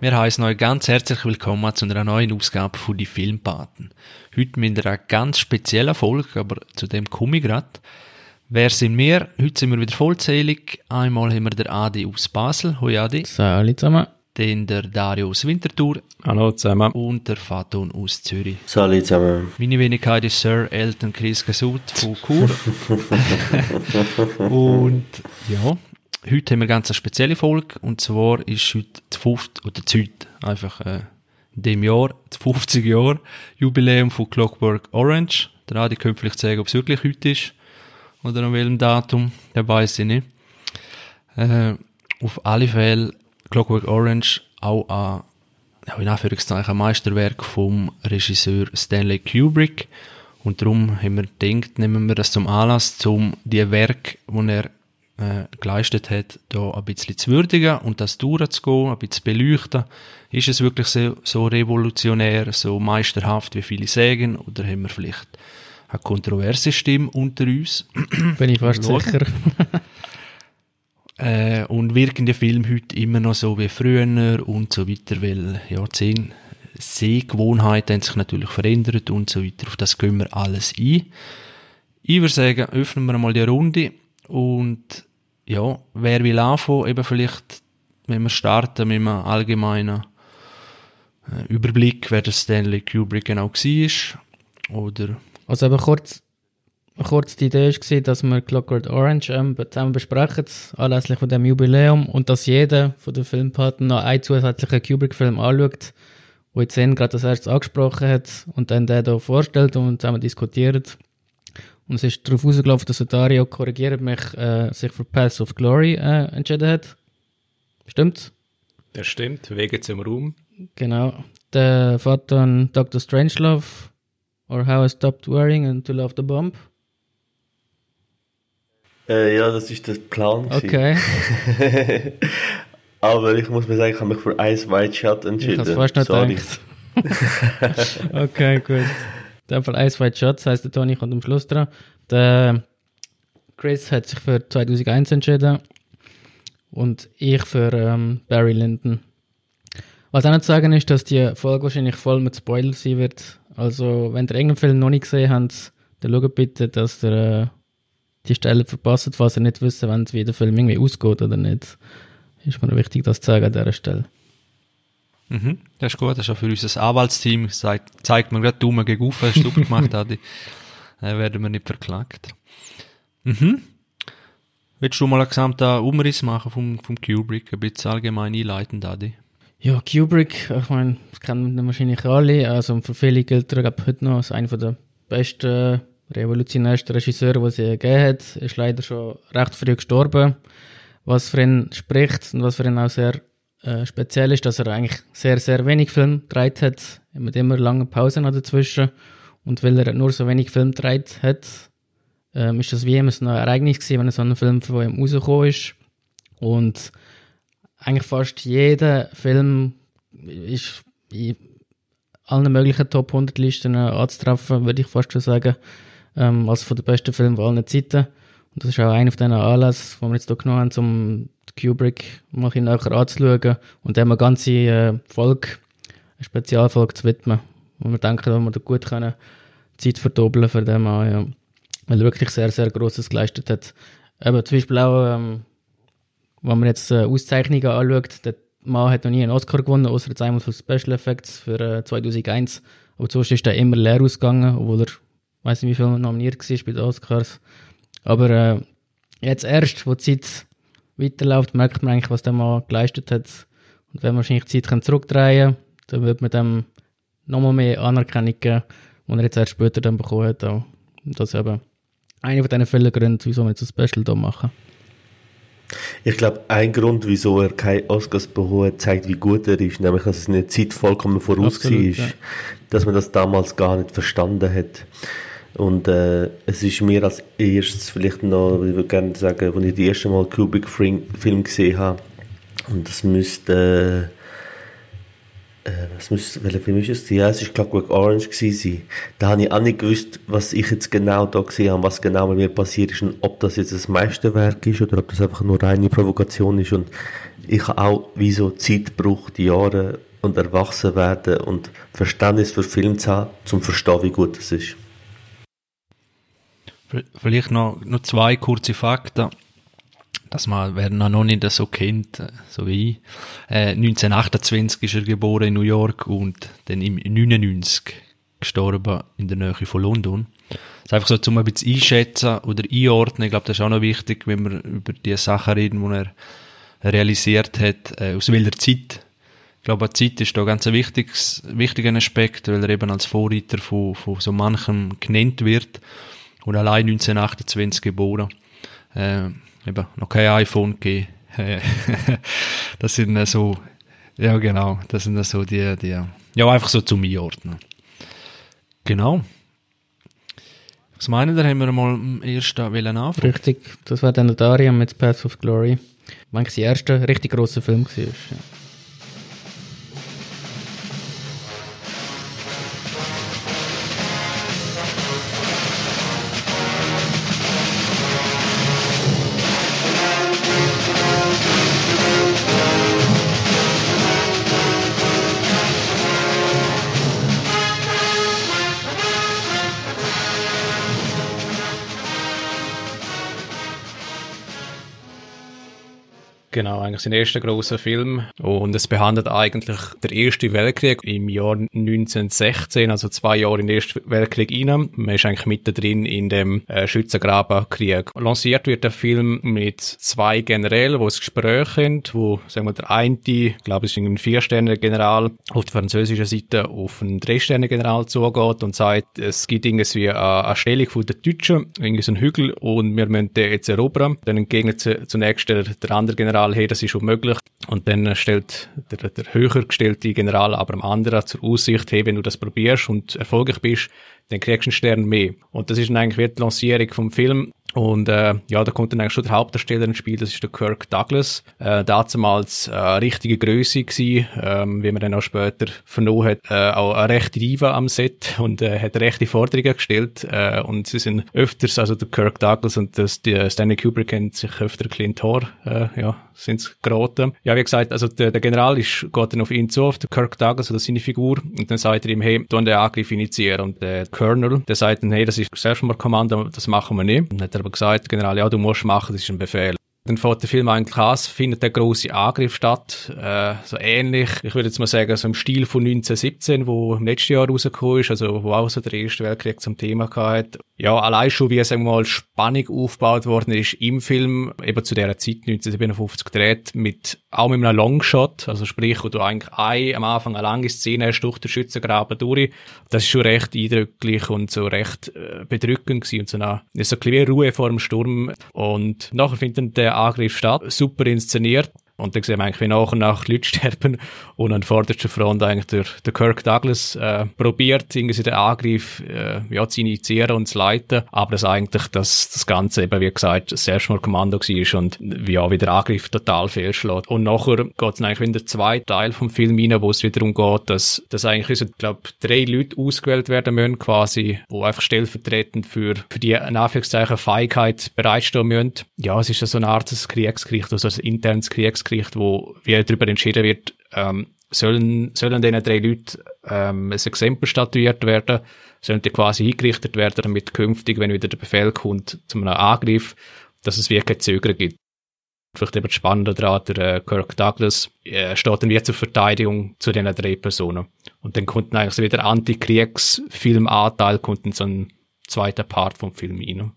Wir heißen euch ganz herzlich willkommen zu einer neuen Ausgabe von die Filmpaten. Heute mit einer ganz speziellen Folge, aber zu dem komme ich grad. Wer sind wir? Heute sind wir wieder vollzählig. Einmal haben wir der Adi aus Basel. Hoi Adi. Salut zusammen. Dann der Dario aus Winterthur. Hallo zusammen. Und der Faton aus Zürich. Salut zusammen. Meine Wenigkeit ist Sir Elton Chris Gasut von Chur. und ja, heute haben wir eine ganz spezielle Folge. Und zwar ist heute die 50, oder die heute, einfach äh, in dem Jahr, das 50 Jahre Jubiläum von Clockwork Orange. Der Adi könnte vielleicht sagen, ob es wirklich heute ist. Oder an welchem Datum. Der weiß ich nicht. Äh, auf alle Fälle Clockwork Orange auch ja, in Anführungszeichen, ein Meisterwerk vom Regisseur Stanley Kubrick. Und darum haben wir gedacht, nehmen wir das zum Anlass, um die Werk, die er äh, geleistet hat, da ein bisschen zu würdigen und das durchzugehen, ein bisschen zu beleuchten. Ist es wirklich so, so revolutionär, so meisterhaft, wie viele sagen, oder haben wir vielleicht eine kontroverse Stimme unter uns? Bin ich fast sicher. Äh, und wirken die Filme heute immer noch so wie früher und so weiter, weil ja, die Sehgewohnheiten haben sich natürlich verändert und so weiter. Auf das gehen wir alles ein. Ich würde sagen, öffnen wir mal die Runde und ja, wer will anfangen, eben vielleicht, wenn wir starten mit einem allgemeinen äh, Überblick, wer der Stanley Kubrick genau war, oder... Also aber kurz, kurz die Idee war, dass wir Clockwork Orange ähm, zusammen besprechen, anlässlich von dem Jubiläum, und dass jeder von den Filmpartnern noch einen zusätzlichen Kubrick-Film anschaut, wo jetzt gerade das erste angesprochen hat, und dann den hier vorstellt und zusammen diskutiert. Und es ist darauf ausgelaufen, dass Dario, korrigiert mich, äh, sich für Path of Glory äh, entschieden hat. Stimmt? Das stimmt, wegen zum Raum. Genau. Der Vater an Dr. Strangelove, or How I Stopped Worrying and to Love the Bomb. Äh, ja, das ist der Plan. Okay. Aber ich muss mir sagen, ich habe mich für Ice White Shot entschieden. Ich habe fast nicht Sorry. gedacht. okay, gut. In dem Fall Ice White Shots heisst der Tony kommt am Schluss dran. Der Chris hat sich für 2001 entschieden und ich für ähm, Barry Lyndon. Was auch noch zu sagen ist, dass die Folge wahrscheinlich voll mit Spoiler sein wird. Also, wenn ihr irgendeinen Film noch nicht gesehen habt, dann schaut bitte, dass ihr äh, die Stelle verpasst, falls ihr nicht wisst, wie der Film irgendwie ausgeht oder nicht. Ist mir wichtig, das zu sagen an dieser Stelle. Mhm, das ist gut. Das ist auch für unser Anwaltsteam. Zeigt, zeigt man gerade Daumen gegen auf, hast du gemacht, Adi. Dann werden wir nicht verklagt. Mhm. Willst du mal einen gesamten Umriss machen vom, vom Kubrick? Ein bisschen allgemein einleitend, Adi? Ja, Kubrick, ich meine, das kennen wir wahrscheinlich alle. Also für viele gilt er heute noch als einer der besten, revolutionärsten Regisseure, die es gegeben hat. Er ist leider schon recht früh gestorben. Was für ihn spricht und was für ihn auch sehr äh, speziell ist, dass er eigentlich sehr, sehr wenig Film gedreht hat, mit immer lange Pausen dazwischen. Und weil er nur so wenig Film gedreht hat, ähm, ist das wie immer so ein Ereignis gewesen, wenn so ein Film von ihm rausgekommen ist. Und eigentlich fast jeder Film ist in allen möglichen Top 100 Listen anzutreffen, würde ich fast schon sagen, ähm, als von den besten Filmen von allen Zeiten. Und das ist auch einer von diesen Anlässen, die wir jetzt hier genommen haben, um Kubrick mal ein näher anzuschauen und dem eine ganze äh, Folge, eine Spezialfolge zu widmen. Wo wir denken, dass wir da gut können Zeit verdoppeln für den Mann, ja. Weil er wirklich sehr, sehr Grosses geleistet hat. Aber zum Beispiel auch, ähm, wenn man jetzt äh, Auszeichnungen anschaut, der Mann hat noch nie einen Oscar gewonnen, außer jetzt einmal für Special Effects für äh, 2001. Aber sonst ist er immer leer ausgegangen, obwohl er, weiß nicht wie viel nominiert war bei den Oscars. Aber äh, jetzt erst, wo die Zeit weiterläuft, merkt man eigentlich, was der Mann geleistet hat. Und wenn man wahrscheinlich die Zeit zurückdrehen kann, dann wird man dem nochmal mehr Anerkennung geben, die er jetzt erst später dann bekommen hat. Und das ist eben einer von diesen vielen Gründen, wieso wir jetzt ein Special hier machen. Ich glaube, ein Grund, wieso er keine Oscars bekommen hat, zeigt, wie gut er ist, nämlich, dass es in der Zeit vollkommen voraus Absolut, war, ja. dass man das damals gar nicht verstanden hat. Und äh, es ist mir als erstes vielleicht noch, ich würde gerne sagen, als ich das erste Mal Kubrick-Film gesehen habe, und das müsste äh, was muss, welcher Film ist es? Ja, es war Clockwork Orange gewesen. Da habe ich auch nicht gewusst, was ich jetzt genau da gesehen habe, was genau mit mir passiert ist und ob das jetzt das Meisterwerk ist oder ob das einfach nur reine Provokation ist und ich habe auch wie so Zeit gebraucht, Jahre und erwachsen werden und Verständnis für Film zu haben, zum verstehen, wie gut es ist. Vielleicht noch, noch zwei kurze Fakten, dass man, wer noch nicht so kennt, äh, so wie ich, äh, 1928 ist er geboren in New York und dann im 99 gestorben in der Nähe von London. Das ist einfach so, um ein bisschen einschätzen oder einordnen, ich glaube, das ist auch noch wichtig, wenn wir über die Sachen reden, die er realisiert hat, äh, aus welcher Zeit. Ich glaube, die Zeit ist da ganz ein wichtiges, wichtiger Aspekt, weil er eben als Vorreiter von, von so manchem genannt wird und allein 1928 geboren. Äh, eben noch kein iPhone gegeben. das sind so, ja genau, das sind so die, die, ja einfach so zum Einordnen. Genau. Was meinen ihr, haben wir mal am ersten anfangen? Richtig, das war dann der Daria mit Path of Glory. Wenn es der erste richtig grosse Film war. Ja. Genau, eigentlich sein erster großer Film. Und es behandelt eigentlich der Erste Weltkrieg im Jahr 1916, also zwei Jahre in den Ersten Weltkrieg rein. Man ist eigentlich mittendrin in dem äh, Schützengrabenkrieg. Lanciert wird der Film mit zwei Generälen, die ein Gespräch haben, wo, sagen wir, der eine, ich glaube, es ist ein Vier-Sterne-General, auf der französischen Seite auf einen Drei-Sterne-General zugeht und sagt, es gibt irgendwie eine, eine Stellung von Deutschen, irgendwie so einen Hügel, und wir müssen den jetzt erobern. Dann entgegnet zunächst der, der andere General, General, hey, das ist unmöglich. Und dann stellt der, der höher gestellte General aber dem anderen zur Aussicht, hey, wenn du das probierst und erfolgreich bist, dann kriegst du einen Stern mehr. Und das ist eigentlich wie die Lancierung vom Film. Und äh, ja, da kommt dann eigentlich schon der Hauptdarsteller ins Spiel, das ist der Kirk Douglas. Äh, damals äh, richtige Größe gewesen, ähm, wie man dann auch später vernommen hat, äh, auch eine rechte Diva am Set und äh, hat rechte Forderungen gestellt. Äh, und sie sind öfters, also der Kirk Douglas und das, die Stanley Kubrick kennt sich öfter Clint Thor, äh, ja, sind's geraten. Ja, wie gesagt, also der, der General ist, geht dann auf ihn zu, auf den Kirk Douglas oder seine Figur, und dann sagt er ihm, hey, du den Angriff initiieren. Und der Colonel, der sagt dann, hey, das ist Selbstmordkommando, das machen wir nicht. Und dann hat er aber gesagt, General, ja, du musst machen, das ist ein Befehl. Dann fährt der Film eigentlich an, findet der große Angriff statt, äh, so ähnlich, ich würde jetzt mal sagen, so im Stil von 1917, wo im letzten Jahr rausgekommen ist, also wo auch so der Erste Weltkrieg zum Thema hatte. Ja, allein schon, wie, sagen wir mal, Spannung aufgebaut worden ist im Film, eben zu dieser Zeit 1957 gedreht, mit, auch mit einem Longshot, also sprich, wo du eigentlich ein, am Anfang eine lange Szene hast durch den Schützengraben durch. Das ist schon recht eindrücklich und so recht äh, bedrückend gewesen und so eine, so ein bisschen Ruhe vor dem Sturm. Und nachher findet der Angriff statt. Super inszeniert. Und dann sehen wir eigentlich, wie nach und nach Leute sterben und an vorderster Front eigentlich der, der Kirk Douglas äh, probiert, irgendwie den Angriff äh, ja, zu initiieren und zu leiten, aber dass eigentlich das, das Ganze eben, wie gesagt, das Selbstmordkommando war und ja, wie der Angriff total fehlschlägt. Und nachher geht es eigentlich in der zweiten Teil vom Film rein, wo es wieder darum geht, dass, dass eigentlich, ich glaube, drei Leute ausgewählt werden müssen, quasi, wo einfach stellvertretend für, für die, in Anführungszeichen, Feigheit bereitstehen müssen. Ja, es ist so eine Art Kriegsgericht, also ein internes Kriegsgericht, Bundesgericht, wo wie darüber entschieden wird, ähm, sollen, sollen diesen drei Leuten ähm, ein Exempel statuiert werden, sollen die quasi eingerichtet werden, damit künftig, wenn wieder der Befehl kommt zu einem Angriff, dass es wirklich Zögern gibt. Vielleicht eben spannender daran, der äh, Kirk Douglas äh, steht dann wieder zur Verteidigung zu diesen drei Personen. Und dann kommt dann eigentlich so wieder Anti-Kriegs-Filmanteil, kommt dann so ein zweiter Part vom Film rein.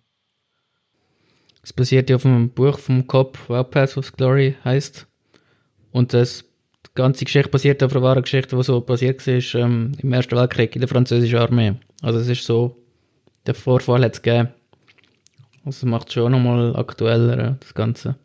Es basiert ja auf einem Buch vom Cop, was Path of Glory heißt. Und das, die ganze Geschichte basiert auf einer wahren Geschichte, die so passiert war ähm, im Ersten Weltkrieg in der französischen Armee. Also es ist so, der Vorfall hat es gegeben. Also macht es schon nochmal aktueller, äh, das Ganze.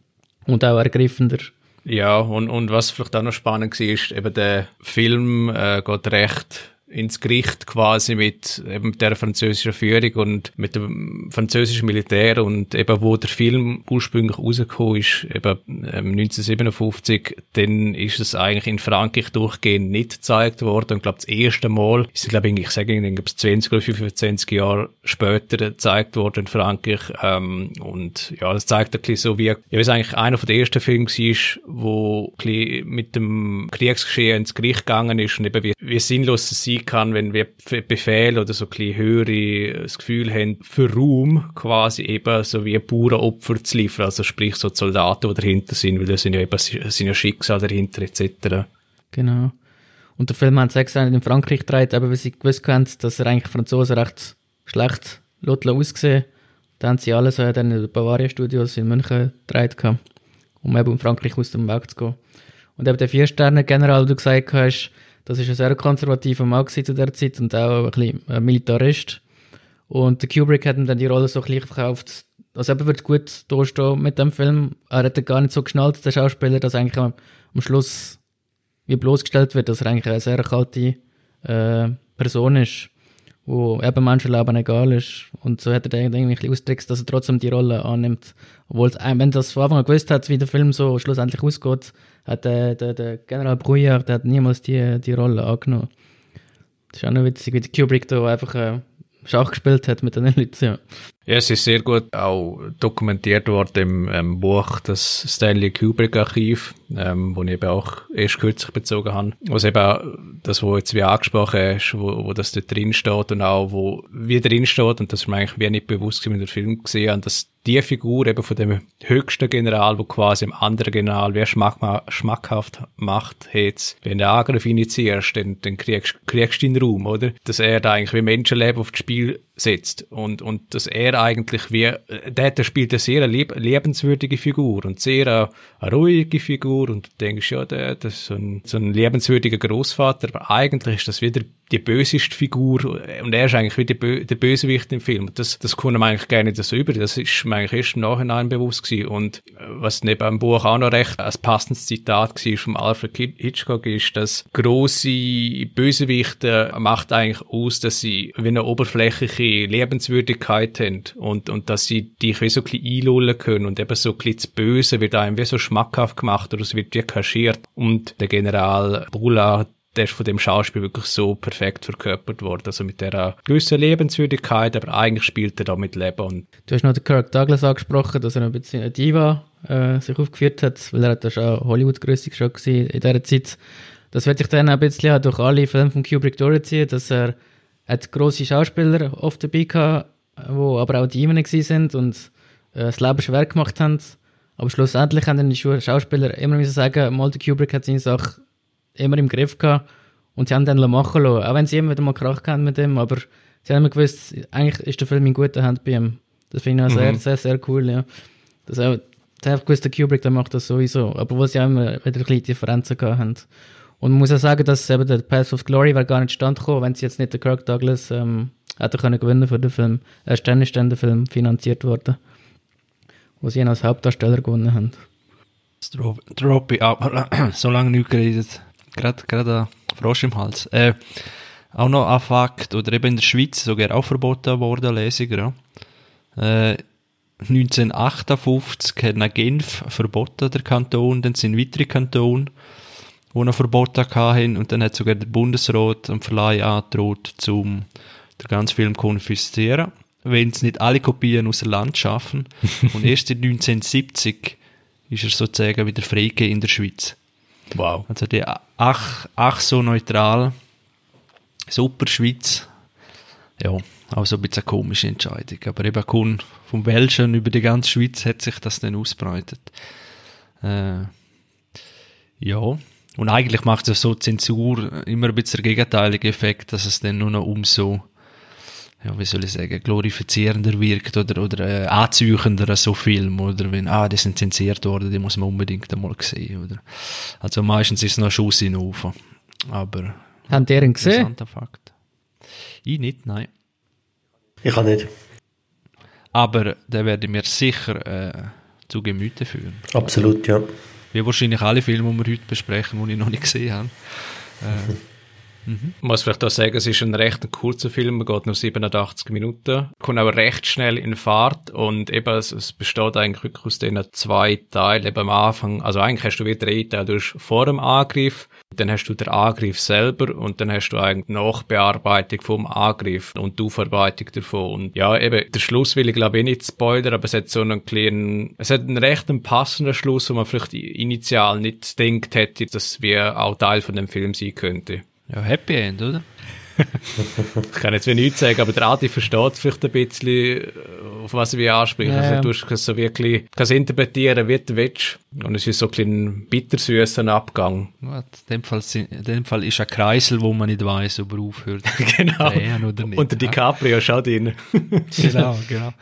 Und auch ergreifender. Ja, und, und was vielleicht auch noch spannend war, ist, eben der Film äh, geht recht ins Gericht quasi mit eben der französischen Führung und mit dem französischen Militär. Und eben wo der Film ursprünglich rausgekommen ist, eben 1957, ähm, dann ist es eigentlich in Frankreich durchgehend nicht gezeigt worden. Und glaube das erste Mal ist es glaube ich, ich sage Ihnen, 20 oder 25 Jahre später gezeigt worden in Frankreich. Ähm, und ja, das zeigt ein bisschen so wie, ja, es eigentlich einer von den ersten Filmen war, wo mit dem Kriegsgeschehen ins Gericht gegangen ist und eben wie, wie sinnlos es sein kann, wenn wir Befehl oder so ein höhere das Gefühl haben, für Ruhm quasi eben so wie Bauernopfer zu liefern, also sprich so Soldaten, die dahinter sind, weil das sind ja eben sind ja Schicksal dahinter etc. Genau. Und der Film hat es extra in Frankreich gedreht, eben weil sie gewusst haben, dass er eigentlich Franzosen recht schlecht aussehen Da haben sie alle so in den Bavaria Studios in München gedreht, um eben in Frankreich aus dem Weg zu gehen. Und eben der Vier-Sterne-General, den du gesagt hast, das ist ein sehr konservativer Mann zu der Zeit und auch ein bisschen ein Militarist. Und Kubrick hat ihm dann die Rolle so ein bisschen verkauft. Also er wird gut durchstehen mit dem Film. Er hat gar nicht so geschnallt, der Schauspieler, dass eigentlich am, Schluss wie bloßgestellt wird, dass er eigentlich eine sehr kalte äh, Person ist, wo eben Menschenleben egal ist. Und so hat er dann irgendwie ausgedrückt, dass er trotzdem die Rolle annimmt. Obwohl, wenn das von Anfang an gewusst hat, wie der Film so schlussendlich ausgeht, hat der, der, der General Bruyère, der hat niemals die, die Rolle angenommen. Das ist auch noch witzig, wie Kubrick da einfach äh, Schach gespielt hat mit den Leuten. Ja. Ja, es ist sehr gut auch dokumentiert worden im ähm, Buch das Stanley Kubrick Archiv, ähm, wo ich eben auch erst kürzlich bezogen habe. Was eben auch das, wo jetzt wie angesprochen ist, wo, wo das da drin steht und auch wo wie drin steht und das ist mir eigentlich wie nicht bewusst, wenn ich den Film gesehen habe, dass die Figur eben von dem höchsten General, wo quasi im anderen General wer schmack, schmackhaft macht, jetzt, wenn du Angriff initiierst, dann, dann kriegst, kriegst du den Raum, oder? Dass er da eigentlich wie Menschenleben aufs Spiel setzt und, und dass er eigentlich wie, der, der spielt eine sehr lieb, lebenswürdige Figur und sehr eine, ruhige Figur und du denkst, ja, der, das ist so ein, so ein lebenswürdiger Großvater, aber eigentlich ist das wieder die böseste Figur und er ist eigentlich wie Bö der Bösewicht im Film. Das, das kommt man eigentlich gar nicht so über. Das ist mir eigentlich erst im Nachhinein bewusst gewesen. Und was neben dem Buch auch noch recht ein passendes Zitat war von Alfred Hitchcock ist, dass große Bösewichte macht eigentlich aus, dass sie wie eine oberflächliche Lebenswürdigkeit haben und, und dass sie dich wie so ein bisschen einlullen können und eben so ein bisschen das Böse wird einem wie so schmackhaft gemacht oder es wird wie kaschiert. Und der General Bullard der ist von dem Schauspiel wirklich so perfekt verkörpert worden. Also mit der gewissen Lebenswürdigkeit, aber eigentlich spielt er da mit Leben. Und du hast noch den Kirk Douglas angesprochen, dass er ein bisschen eine Diva äh, sich aufgeführt hat, weil er hat ja schon Hollywood-grössig schon in dieser Zeit. Das wird sich dann ein bisschen durch alle Filme von Kubrick durchziehen, dass er hat grosse Schauspieler oft dabei gehabt, wo aber auch Diven sind und äh, das Leben schwer gemacht haben. Aber schlussendlich haben dann die Schauspieler immer müssen sagen, mal der Kubrick hat seine Sache immer im Griff gehabt und sie haben dann machen lassen. Auch wenn sie immer wieder mal Krach hatten mit dem, aber sie haben immer gewusst, eigentlich ist der Film in guter Hand bei ihm. Das finde ich auch mhm. sehr, sehr, sehr cool, ja. Das auch, sie haben gewusst, der Kubrick, der macht das sowieso, aber wo sie auch immer wieder ein bisschen Differenzen gehabt haben. Und man muss auch sagen, dass eben der Path of Glory wäre gar nicht stand gekommen, wenn sie jetzt nicht der Kirk Douglas ähm, hätte können gewinnen für den Film. Erst dann ist dann der Film finanziert worden, wo sie ihn als Hauptdarsteller gewonnen haben. Drop, ich aber so lange nicht geredet gerade, gerade ein Frosch im Hals. Äh, auch noch ein Fakt, oder eben in der Schweiz sogar auch verboten worden, Lesungen, ja. Äh, 1958 hat nach Genf verboten, der Kanton, dann sind weitere Kantone, die noch verboten hatten, und dann hat sogar der Bundesrat am Verleih angedroht, um den ganzen Film zu konfiszieren, wenn es nicht alle Kopien aus dem Land schaffen. und erst in 1970 ist er sozusagen wieder freigegeben in der Schweiz. Wow. Also die ach, ach so neutral, super Schweiz. Ja, auch so ein bisschen eine komische Entscheidung. Aber eben vom Welschen über die ganze Schweiz hat sich das dann ausbreitet. Äh, ja. Und eigentlich macht es so Zensur immer ein bisschen der gegenteilige Effekt, dass es dann nur noch umso ja, wie soll ich sagen, glorifizierender wirkt oder, oder äh, anziehender so Film, oder wenn, ah, die sind zensiert worden, die muss man unbedingt einmal sehen, oder. Also meistens ist es noch ein Schuss in den Ofen. Aber. Haben die ihn gesehen? Fakt. Ich nicht, nein. Ich kann nicht. Aber der werde ich mir sicher äh, zu Gemüte führen. Absolut, ja. Wie wahrscheinlich alle Filme, die wir heute besprechen, die ich noch nicht gesehen habe. Äh, Mhm. Muss vielleicht auch sagen, es ist ein recht kurzer Film, er geht nur 87 Minuten, kommt aber recht schnell in Fahrt und eben, es, es besteht eigentlich wirklich aus diesen zwei Teilen, eben am Anfang, also eigentlich hast du wieder drei Teile, du hast vor dem Angriff, dann hast du den Angriff selber und dann hast du eigentlich Nachbearbeitung vom Angriff und die Aufarbeitung davon. Und ja, eben, der Schluss will ich glaube ich nicht spoilern, aber es hat so einen kleinen, es hat einen recht passenden Schluss, wo man vielleicht initial nicht denkt hätte, dass wir auch Teil von dem Film sein könnte. Ja, Happy End, oder? ich kann jetzt wie nichts sagen, aber der Adi versteht vielleicht ein bisschen, auf was wir ansprechen. Ja. Also, du kannst so wirklich kannst interpretieren, wie du willst. Und es ist so ein bisschen bittersüßer Abgang. In, dem Fall, in dem Fall ist ein Kreisel, wo man nicht weiß, ob er aufhört. genau. Oder nicht. Und der DiCaprio schaut rein. genau, genau.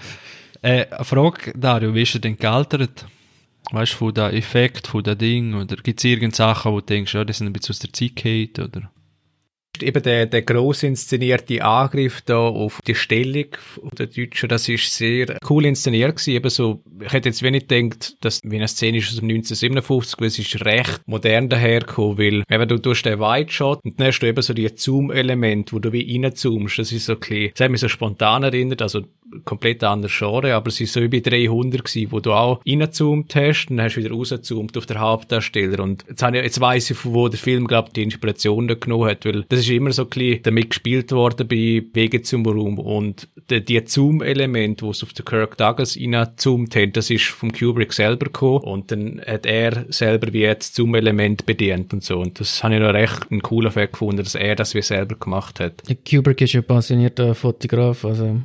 Äh, eine Frage, Dario, wie ist er denn gealtert? Weißt du, von dem Effekt, von dem Ding? Oder gibt es irgendeine Sachen, wo du denkst, ja, die sind ein bisschen aus der Zeit geht, oder? Eben der, der gross inszenierte Angriff da auf die Stellung der Deutschen, das ist sehr cool inszeniert gewesen. Eben so, ich hätte jetzt wenig gedacht, dass wie eine Szene ist aus 1957, weil es ist recht modern dahergekommen, weil eben du tust den Wide Shot und dann hast du eben so die Zoom-Element, wo du wie reinzoomst. Das ist so ein bisschen, das hat mich so spontan erinnert, also komplett anderes Genre, aber es ist so bei 300 gewesen, wo du auch reingezoomt hast und dann hast du wieder rausgezoomt auf den Hauptdarsteller. Und jetzt, jetzt weiss ich, wo der Film, glaube die Inspiration da genommen hat, weil das ist immer so ein bisschen damit gespielt worden bei Wege zum Raum. Und die, die Zoom-Element, wo es auf den Kirk Douglas reingezoomt hat, das ist vom Kubrick selber gekommen. Und dann hat er selber wie jetzt Zoom-Element bedient und so. Und das habe ich noch recht einen coolen Effekt gefunden, dass er das wie selber gemacht hat. Kubrick ist ja passionierter Fotograf, also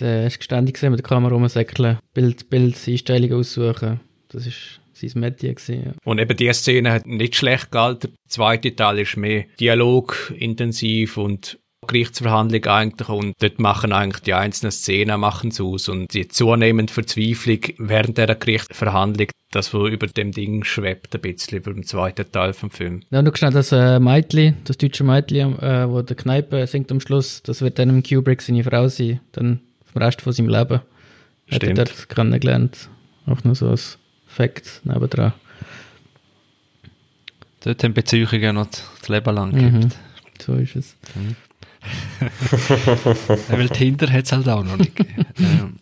der ist geständig gesehen mit der Kamera rumsäckeln, Bild, Bild, Einstellungen aussuchen. Das ist sein Metier gewesen, ja. Und eben die Szene hat nicht schlecht gealtert. Der zweite Teil ist mehr Dialog intensiv und Gerichtsverhandlung eigentlich und dort machen eigentlich die einzelnen Szenen machen aus und die zunehmende Verzweiflung während der Gerichtsverhandlung, das wo über dem Ding schwebt ein bisschen über den zweiten Teil vom Film. Ja, du schnell das äh, Meitli, das deutsche Meitli, äh, wo der Kneipe singt am Schluss, das wird dann im Kubrick seine Frau sein, dann vom Rest von seinem Leben. Stimmt. Hat er dort kennengelernt. Auch noch so als Fakt nebendran. Dort haben Beziehungen noch das Leben lang mhm. So ist es. Mhm. Weil Tinder hat es halt auch noch nicht ähm,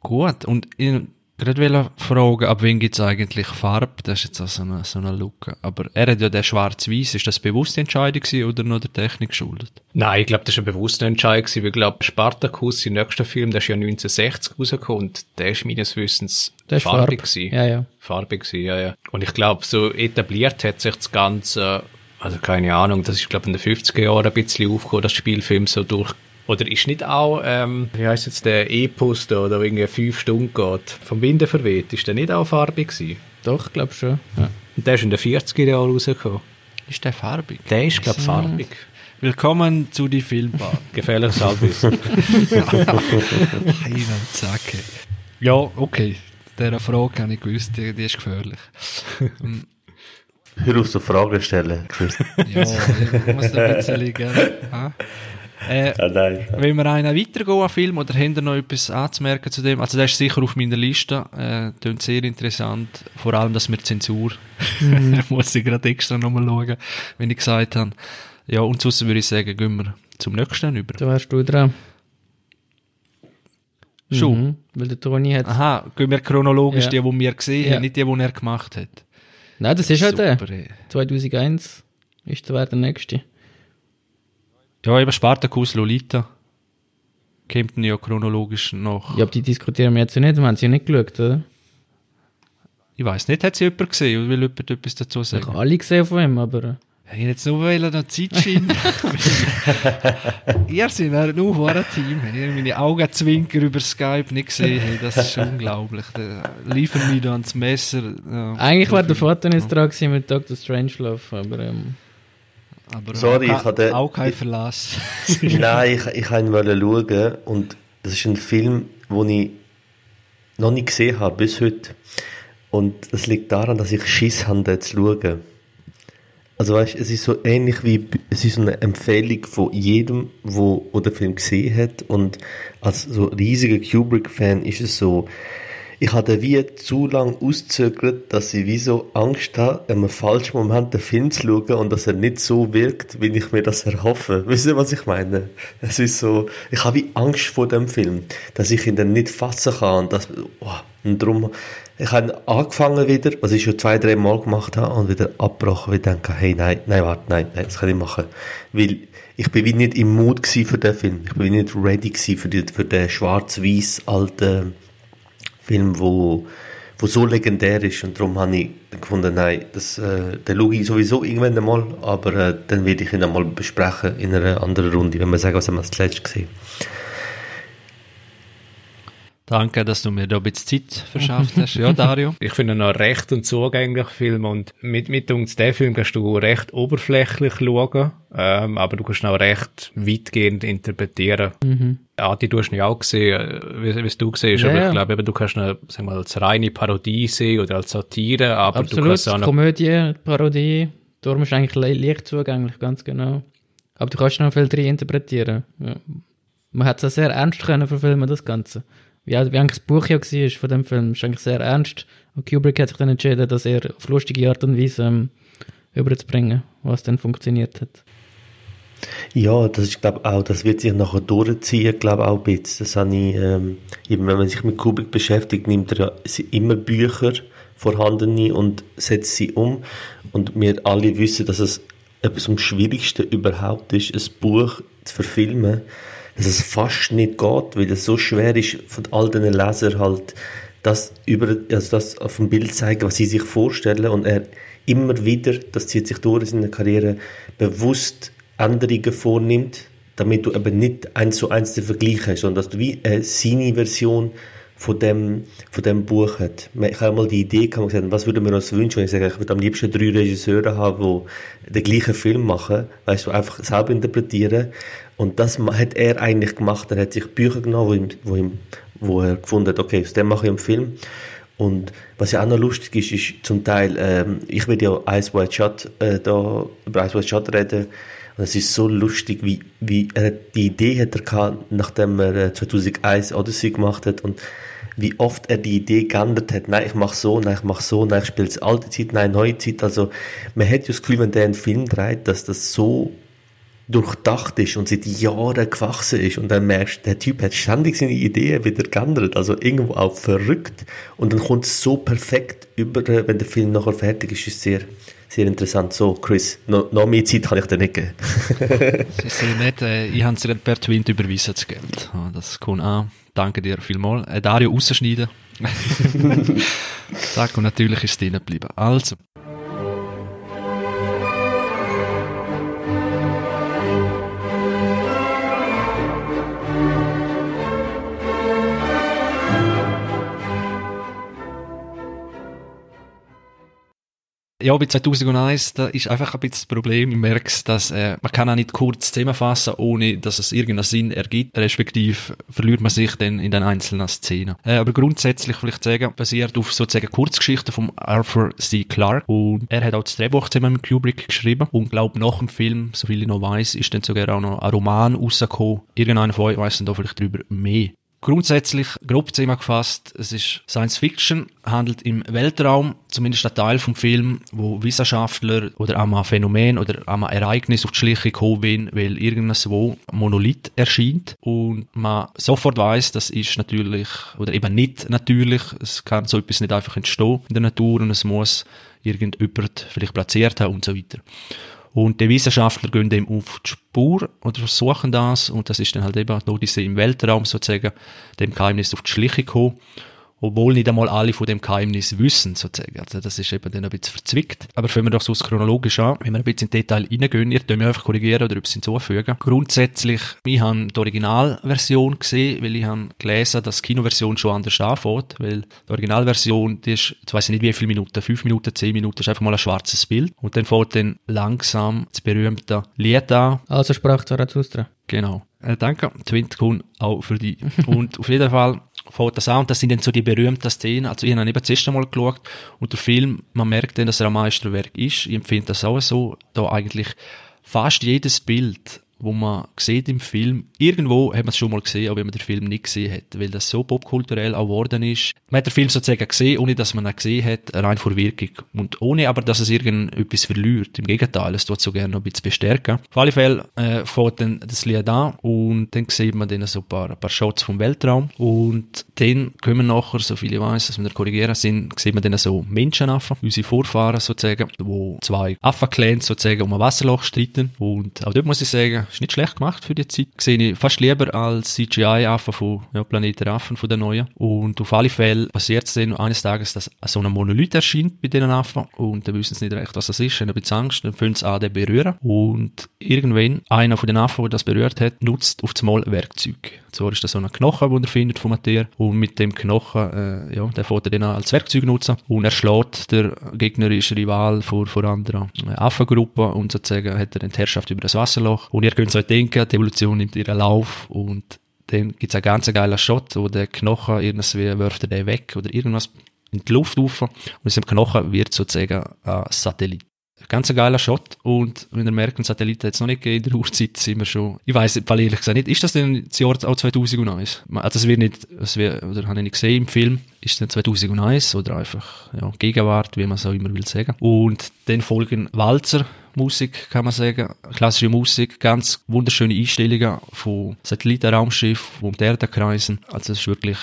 gut, und in, gerade fragen, ab wann gibt es eigentlich Farbe? Das ist jetzt auch so eine, so eine Lücke. Aber er hat ja den schwarz-weiß. Ist das bewusste Entscheidung oder nur der Technik geschuldet? Nein, ich glaube, das ist eine bewusste Entscheidung gewesen. Ich glaube, Spartacus, sein nächster Film, der ist ja 1960 rausgekommen und der ist meines Wissens der farbig Farb. gewesen. Ja, ja. Farbig gewesen, ja, ja. Und ich glaube, so etabliert hat sich das Ganze, also keine Ahnung, das ist, glaube ich, in den 50er Jahren ein bisschen aufgekommen, dass Spielfilm so durch oder ist nicht auch, ähm, wie heißt jetzt der Epos da, der irgendwie fünf Stunden geht, vom Winde verweht, ist der nicht auch farbig gewesen? Doch, ich glaube schon. Ja. Und der ist in den 40er Jahren rausgekommen. Ist der farbig? Der ist, glaube ich, farbig. Willkommen zu die Filmbar. Gefährliches Halbwissen. Heil Zacke. Ja, okay. Dieser Frage habe ich gewusst, die, die ist gefährlich. Hör auf so Fragen stellen. ja, ich muss ein bisschen, gell? Äh, ja, nein. Wenn wir einen weitergehen an Film oder haben noch etwas anzumerken zu dem? Also der ist sicher auf meiner Liste. Äh, klingt sehr interessant. Vor allem, dass wir Zensur mhm. muss ich gerade extra nochmal schauen, wenn ich gesagt habe. Ja, und sonst würde ich sagen, gehen wir zum nächsten über. Da wärst du dran. Schon? Mhm, weil der Toni hat... Aha, gehen wir chronologisch ja. die, die wir gesehen ja. haben, nicht die, die er gemacht hat. Nein, das ist halt der. 2001 ist der nächste. Ja, eben Spartacus Lolita. Kommt ja chronologisch noch. Ja, aber die diskutieren wir jetzt ja nicht, wir haben sie ja nicht geschaut, oder? Ich weiß nicht, hat sie jemand gesehen oder will jemand etwas dazu sagen? Ich habe alle gesehen von ihm, aber... Äh, ich jetzt nur wollen, noch Zeit schieben. Ihr seid ein nur ein Team. Ihr meine Augen zwinker über Skype nicht gesehen. Das ist unglaublich. Liefern mich da ans Messer. Ja, Eigentlich war der Vater nicht dran mit Dr. Strangelove, aber... Ähm aber Sorry, ich hatte. Auch kein Verlass. Nein, ich, ich wollte ihn schauen und das ist ein Film, den ich noch nicht gesehen habe bis heute. Und es liegt daran, dass ich Schiss habe, den zu schauen. Also weißt, es ist so ähnlich wie, es ist eine Empfehlung von jedem, wo, wo den Film gesehen hat und als so riesiger Kubrick-Fan ist es so, ich hatte wie zu lang ausgezögert, dass ich wie so Angst habe, einem falschen Moment den Film zu schauen und dass er nicht so wirkt, wie ich mir das erhoffe. Wisst ihr, was ich meine? Es ist so, ich habe wie Angst vor dem Film, dass ich ihn dann nicht fassen kann und das, oh, und darum, ich habe angefangen wieder, was ich schon zwei, drei Mal gemacht habe und wieder abgebrochen, weil ich denke, hey, nein, nein, warte, nein, nein, das kann ich machen. Weil ich bin wie nicht im Mut für den Film. Ich bin nicht ready für, die, für den schwarz-weiß alten Film, wo, wo so legendär ist. Und darum habe ich gefunden, nein, das, äh, den schaue ich sowieso irgendwann einmal, aber äh, dann werde ich ihn einmal besprechen in einer anderen Runde, wenn wir sagen, was haben wir das letzte gesehen. Danke, dass du mir da ein bisschen Zeit verschafft hast. Ja, Dario? Ich finde ihn noch recht und zugänglich Film und mit, mit uns den Film kannst du recht oberflächlich schauen, ähm, aber du kannst ihn auch recht weitgehend interpretieren. Mhm. Ja, die du hast ihn ja auch gesehen, äh, wie, wie du gesehen hast, ja, aber ich glaube eben, du kannst ihn, sag mal, als reine Parodie sehen oder als Satire, aber Absolut, du kannst auch noch... Komödie, Parodie, darum ist eigentlich leicht zugänglich, ganz genau. Aber du kannst noch viel drin interpretieren. Ja. Man hat es sehr ernst können verfilmen, das Ganze wie, wie eigentlich das Buch ja war von dem Film, ist eigentlich sehr ernst. Und Kubrick hat sich dann entschieden, das eher auf lustige Art und Weise ähm, überzubringen, was dann funktioniert hat. Ja, das ist, glaube auch, das wird sich nachher durchziehen, glaube auch ein bisschen. Das habe ich, ähm, wenn man sich mit Kubrick beschäftigt, nimmt er immer Bücher vorhandene und setzt sie um. Und wir alle wissen, dass es etwas am schwierigsten überhaupt ist, ein Buch zu verfilmen dass es fast nicht geht, weil es so schwer ist, von all den Lesern halt das über, also das auf dem Bild zeigen, was sie sich vorstellen und er immer wieder, das zieht sich durch in seiner Karriere, bewusst Änderungen vornimmt, damit du eben nicht eins zu eins den Vergleich hast, sondern dass du wie eine seine Version von dem, von dem Buch hat. Ich habe mal die Idee gehabt, gesagt, was würde mir uns wünschen? Und ich sage, ich würde am liebsten drei Regisseure haben, die den gleichen Film machen, weißt du, einfach selber interpretieren und das hat er eigentlich gemacht. Er hat sich Bücher genommen, wo, ihm, wo, ihm, wo er gefunden hat, okay, aus dem mache ich einen Film. Und was ja auch noch lustig ist, ist zum Teil, ähm, ich werde ja Ice White Shot, äh, da, über Ice White Shot reden. Und es ist so lustig, wie, wie er die Idee hat er gehabt, nachdem er 2001 äh, Odyssey gemacht hat und wie oft er die Idee geändert hat. Nein, ich mache so, nein, ich mache so, nein, ich spiele alte Zeit, nein, neue Zeit. Also, man hat ja das Gefühl, wenn der einen Film dreht, dass das so durchdacht ist und seit Jahren gewachsen ist und dann merkst, der Typ hat ständig seine Ideen wieder geändert, also irgendwo auch verrückt und dann kommt es so perfekt über, wenn der Film nachher fertig ist, ist sehr, sehr interessant. So, Chris, noch, noch mehr Zeit kann ich dir nicht geben. Sie sehen nicht, äh, ich habe es dir per Twint überwiesen, das Geld. Das kommt an. Danke dir vielmals. Äh, Dario rausschneiden. Sag, und natürlich ist es drinnen geblieben. Also. Ja, bei 2001, da ist einfach ein bisschen das Problem. Ich merke dass äh, man kann auch nicht kurz zusammenfassen, ohne dass es irgendeinen Sinn ergibt, respektive verliert man sich dann in den einzelnen Szenen. Äh, aber grundsätzlich vielleicht sagen, basiert auf sozusagen Kurzgeschichten von Arthur C. Clarke und er hat auch das Drehbuch zusammen mit Kubrick geschrieben und glaube nach dem Film, so viel ich noch weiß, ist dann sogar auch noch ein Roman rausgekommen. Irgendeiner von euch weiss dann da vielleicht drüber mehr. Grundsätzlich, grob zusammengefasst, es ist Science Fiction, handelt im Weltraum, zumindest ein Teil vom Film, wo Wissenschaftler oder einmal Phänomen oder einmal Ereignis auf die Schliche kommen, weil irgendwo Monolith erscheint und man sofort weiß, das ist natürlich, oder eben nicht natürlich, es kann so etwas nicht einfach entstehen in der Natur und es muss irgendjemand vielleicht platziert haben und so weiter. Und die Wissenschaftler gehen dem auf die Spur oder versuchen das. Und das ist dann halt eben die Odyssee im Weltraum sozusagen, dem Geheimnis auf die Schliche gekommen obwohl nicht einmal alle von dem Geheimnis wissen, sozusagen. Also das ist eben dann ein bisschen verzwickt. Aber fangen wir doch so chronologisch an, wenn wir ein bisschen in Detail reingehen, ihr könnt mich einfach korrigieren oder etwas hinzufügen. Grundsätzlich, ich habe die Originalversion gesehen, weil ich habe gelesen, dass die Kinoversion schon anders anfängt, weil die Originalversion, die ist, ich nicht wie viele Minuten, fünf Minuten, zehn Minuten, ist einfach mal ein schwarzes Bild. Und dann fängt dann langsam das berühmte Lied an. Also sprach Zarathustra. Genau. Äh, danke. Twintkun auch für die. Und auf jeden Fall fängt das an und das sind dann so die berühmten Szenen. Also ich habe eben das erste Mal geschaut und der Film, man merkt dann, dass er ein Meisterwerk ist. Ich empfinde das auch so, da eigentlich fast jedes Bild wo man sieht im Film. Irgendwo hat man es schon mal gesehen, auch wenn man den Film nicht gesehen hat, weil das so popkulturell geworden ist. Man hat den Film sozusagen gesehen, ohne dass man ihn gesehen hat, rein vor Wirkung. Und ohne aber, dass es irgendetwas verliert. Im Gegenteil, es tut so gerne noch ein bisschen bestärken. Auf alle Fälle äh, fährt dann das Lied an und dann sieht man dann so ein paar, ein paar Shots vom Weltraum und dann kommen nachher, so viele ich dass wir da korrigieren sind, sieht man dann so Menschenaffen, unsere Vorfahren sozusagen, wo zwei Affenclans sozusagen um ein Wasserloch streiten und auch dort muss ich sagen, ist nicht schlecht gemacht für die Zeit. Sehe ich fast lieber als CGI-Affen von ja, Planet Affen von der neuen. Und auf alle Fälle passiert es dann eines Tages, dass so ein Monolith erscheint bei diesen Affen. Und dann wissen sie nicht recht, was das ist, haben ein Angst, dann fangen sie an, den berühren. Und irgendwann, einer von den Affen, der das berührt hat, nutzt auf das Mal Werkzeug. Zwar ist das so ein Knochen, den er findet vom Tier. Und mit dem Knochen, äh, ja, der fährt er dann als Werkzeug nutzen. Und er schlägt der gegnerische Rival vor, vor anderen äh, Affengruppen. Und sozusagen hat er dann die Herrschaft über das Wasserloch. Und ihr könnt euch denken, die Evolution nimmt ihren Lauf und dann gibt es einen ganz geilen Shot, wo der Knochen irgendwie wirft den weg oder irgendwas in die Luft rauf und aus dem Knochen wird sozusagen ein Satellit. Ganz ein geiler Shot. Und wenn ihr merkt, ein Satellit hat es noch nicht gegeben, in der Uhrzeit sind wir schon, ich weiss, weil ehrlich gesagt nicht, ist das denn das Jahr auch 2001? Also das wird nicht, das wird, oder habe ich nicht gesehen im Film, ist es denn 2001 oder einfach, ja, Gegenwart, wie man es auch immer will sagen. Und dann folgen Walzer, Musik, kann man sagen. Klassische Musik, ganz wunderschöne Einstellungen von Satellitenraumschiffen, die um die Erde kreisen. Also es ist wirklich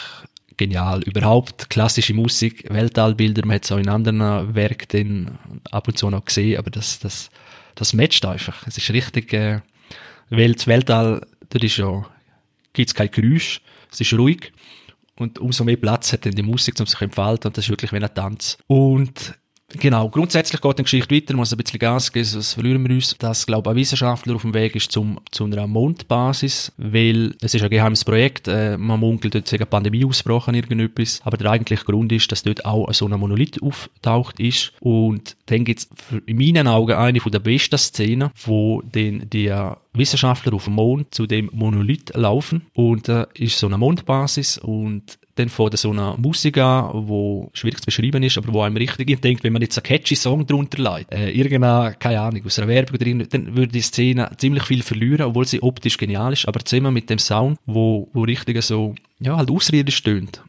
genial. Überhaupt klassische Musik, Weltallbilder, man hat es auch in anderen Werken ab und zu noch gesehen, aber das, das, das matcht einfach. Es ist richtig, äh, das Weltall, dort ist ja, gibt's kein Geräusch, es ist ruhig und umso mehr Platz hat dann die Musik, um sich zu entfalten und das ist wirklich wie ein Tanz. Und Genau, grundsätzlich geht die Geschichte weiter, muss ein bisschen Gas geben, sonst verlieren wir uns. Dass, glaube ich, ein Wissenschaftler auf dem Weg ist zum, zu einer Mondbasis, weil es ist ein geheimes Projekt, äh, man munkelt dort eine Pandemie ausgebrochen, irgendetwas, aber der eigentliche Grund ist, dass dort auch so ein Monolith auftaucht ist. Und dann gibt es in meinen Augen eine der besten Szenen, wo den, die Wissenschaftler auf dem Mond zu dem Monolith laufen. Und da äh, ist so eine Mondbasis und dann von so einer Musik an, wo schwierig zu beschreiben ist, aber wo einem richtig denkt, wenn man jetzt einen catchy Song drunter leitet, äh, irgendeine, keine Ahnung, aus einer Werbung irgend, dann würde die Szene ziemlich viel verlieren, obwohl sie optisch genial ist, aber zusammen mit dem Sound, wo, wo richtig so, ja, halt ausriedisch stöhnt.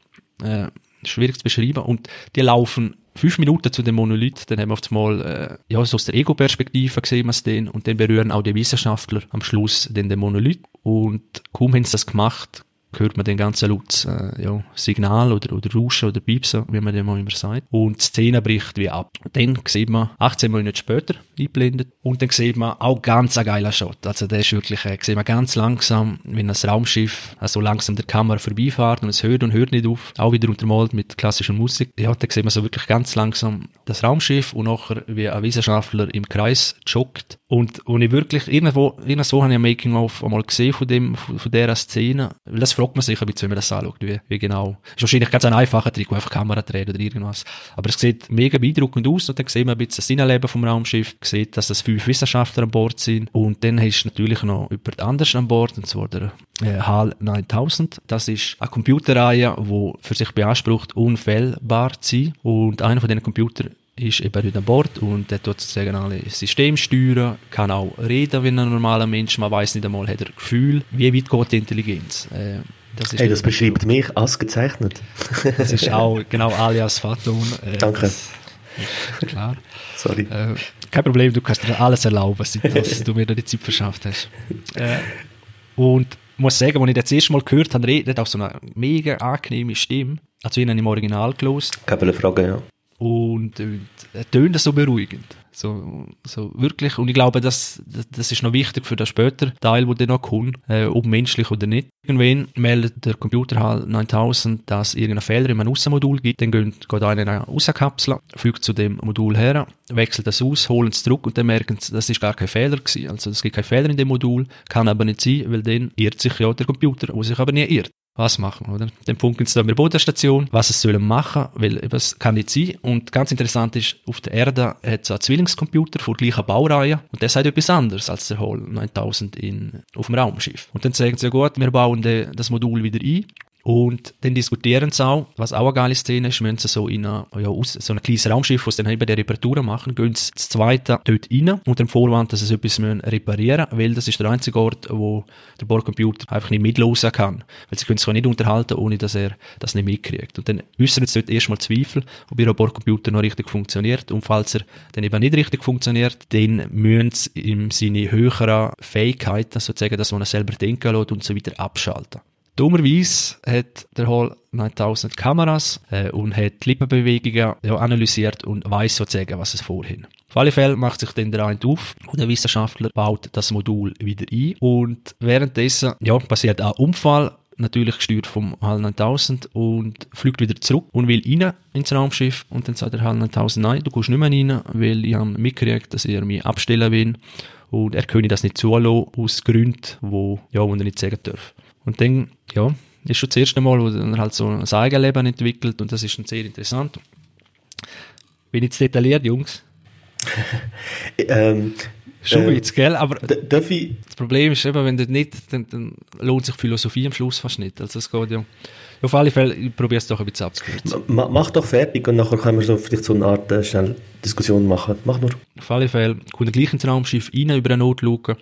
Äh, schwierig zu beschreiben und die laufen fünf Minuten zu dem Monolith, dann haben wir auf einmal, äh, ja, so aus der Ego-Perspektive gesehen wir den und dann berühren auch die Wissenschaftler am Schluss den, den Monolith und kaum haben sie das gemacht, hört man den ganzen lautes äh, ja, Signal oder, oder Rauschen oder Piepsen, wie man dem auch immer sagt. Und die Szene bricht wie ab. Dann sieht man 18 Monate später eingeblendet und dann sieht man auch ganz ein geiler Shot. Also der ist wirklich, äh, sieht man ganz langsam, wenn das Raumschiff also langsam der Kamera vorbeifährt und es hört und hört nicht auf. Auch wieder untermalt mit klassischer Musik. Ja, dann sieht man so wirklich ganz langsam das Raumschiff und nachher wie ein Wissenschaftler im Kreis joggt. Und, und ich wirklich, irgendwo, irgendwo habe ich ein Making-of einmal gesehen von dem, von, von dieser Szene. Weil das fragt man sich ein bisschen, wenn man das anschaut, wie, wie genau. Ist wahrscheinlich ganz ein einfacher Trick, einfach Kamera drehen oder irgendwas. Aber es sieht mega beeindruckend aus und dann sieht man ein bisschen das Innenleben vom Raumschiff, sieht, dass es fünf Wissenschaftler an Bord sind und dann hast du natürlich noch jemand anderes an Bord, und zwar der äh, HAL 9000. Das ist eine Computerreihe, die für sich beansprucht, unfehlbar zu sein und einer von diesen Computern ist eben heute an Bord und der tut sozusagen alle System steuern, kann auch reden wie ein normaler Mensch, man weiß nicht einmal, hat er Gefühl, wie weit geht die Intelligenz. Äh, das hey, das beschreibt so. mich als gezeichnet. das ist auch genau alias Faton. Äh, Danke. klar. Sorry. Äh, kein Problem, du kannst dir alles erlauben, seit du mir die Zeit verschafft hast. Äh, und ich muss sagen, als ich das erste Mal gehört habe, redet auch so eine mega angenehme Stimme. Also ich habe im Original gelost. Keine Frage, ja. Und, er tönt so beruhigend. So, so wirklich. Und ich glaube, das, das ist noch wichtig für den später Teil, wo der noch kommt, äh, ob menschlich oder nicht. Irgendwann meldet der Computer halt 9000, dass es irgendeinen Fehler in einem Aussenmodul gibt. Dann geht, geht einer in eine Außenkapsel, fliegt zu dem Modul her, wechselt das aus, holen es zurück und dann merken sie, das ist gar kein Fehler gewesen. Also es gibt keinen Fehler in dem Modul, kann aber nicht sein, weil dann irrt sich ja der Computer, wo sich aber nie irrt was machen, oder? Dann funken sie da mit der Bodenstation, was es sollen machen, weil eben, es kann nicht sein. Und ganz interessant ist, auf der Erde hat es einen Zwillingscomputer von gleicher Baureihe und der sagt etwas anderes als der Hall 9000 in, auf dem Raumschiff. Und dann sagen sie, ja gut, wir bauen de, das Modul wieder ein Und dann diskutieren sie auch, was auch eine geile Szene ist, müssen sie so in eine, ja, aus, so ein kleines Raumschiff, sie dann eben die Reparaturen machen, gehen sie das zweite dort rein unter dem Vorwand, dass sie etwas müssen reparieren müssen, weil das ist der einzige Ort, wo der Bordcomputer einfach nicht mitlaufen kann. Weil sie können sich nicht unterhalten, ohne dass er das nicht mitkriegt. Und dann äußern sie dort erstmal Zweifel, ob ihr Bordcomputer noch richtig funktioniert. Und falls er dann eben nicht richtig funktioniert, dann müssen sie ihm seine höheren Fähigkeiten, sozusagen, dass man er selber denken lässt und so weiter abschalten. Dummerweise hat der Hall 9000 Kameras äh, und hat die Lippenbewegungen ja, analysiert und weiß sozusagen, was es vorhin. Auf alle Fälle macht sich dann der eine auf und der Wissenschaftler baut das Modul wieder ein und währenddessen ja, passiert ein Unfall natürlich gesteuert vom HAL 9000 und fliegt wieder zurück und will rein ins Raumschiff und dann sagt der HAL 9000, nein, du kommst nicht mehr rein, weil ich habe mitgekriegt, dass ich mich abstellen will und er könne das nicht zulassen aus Gründen, wo, ja, wo er nicht sagen darf. Und dann, ja, ist schon das erste Mal, wo er halt so ein Eigenleben entwickelt und das ist dann sehr interessant. Bin ich jetzt detailliert, Jungs? ähm, Schon ähm, jetzt, gell? Aber das Problem ist eben, wenn du nicht, dann, dann lohnt sich Philosophie am Schluss fast nicht. Also es geht ja, auf alle Fälle, ich probiere es doch ein bisschen abzukürzen. Ma, mach doch fertig und nachher können wir so vielleicht so eine Art äh, schnell Diskussion machen. Mach nur. Auf alle Fälle kommt er gleich ins Raumschiff rein über eine Notluke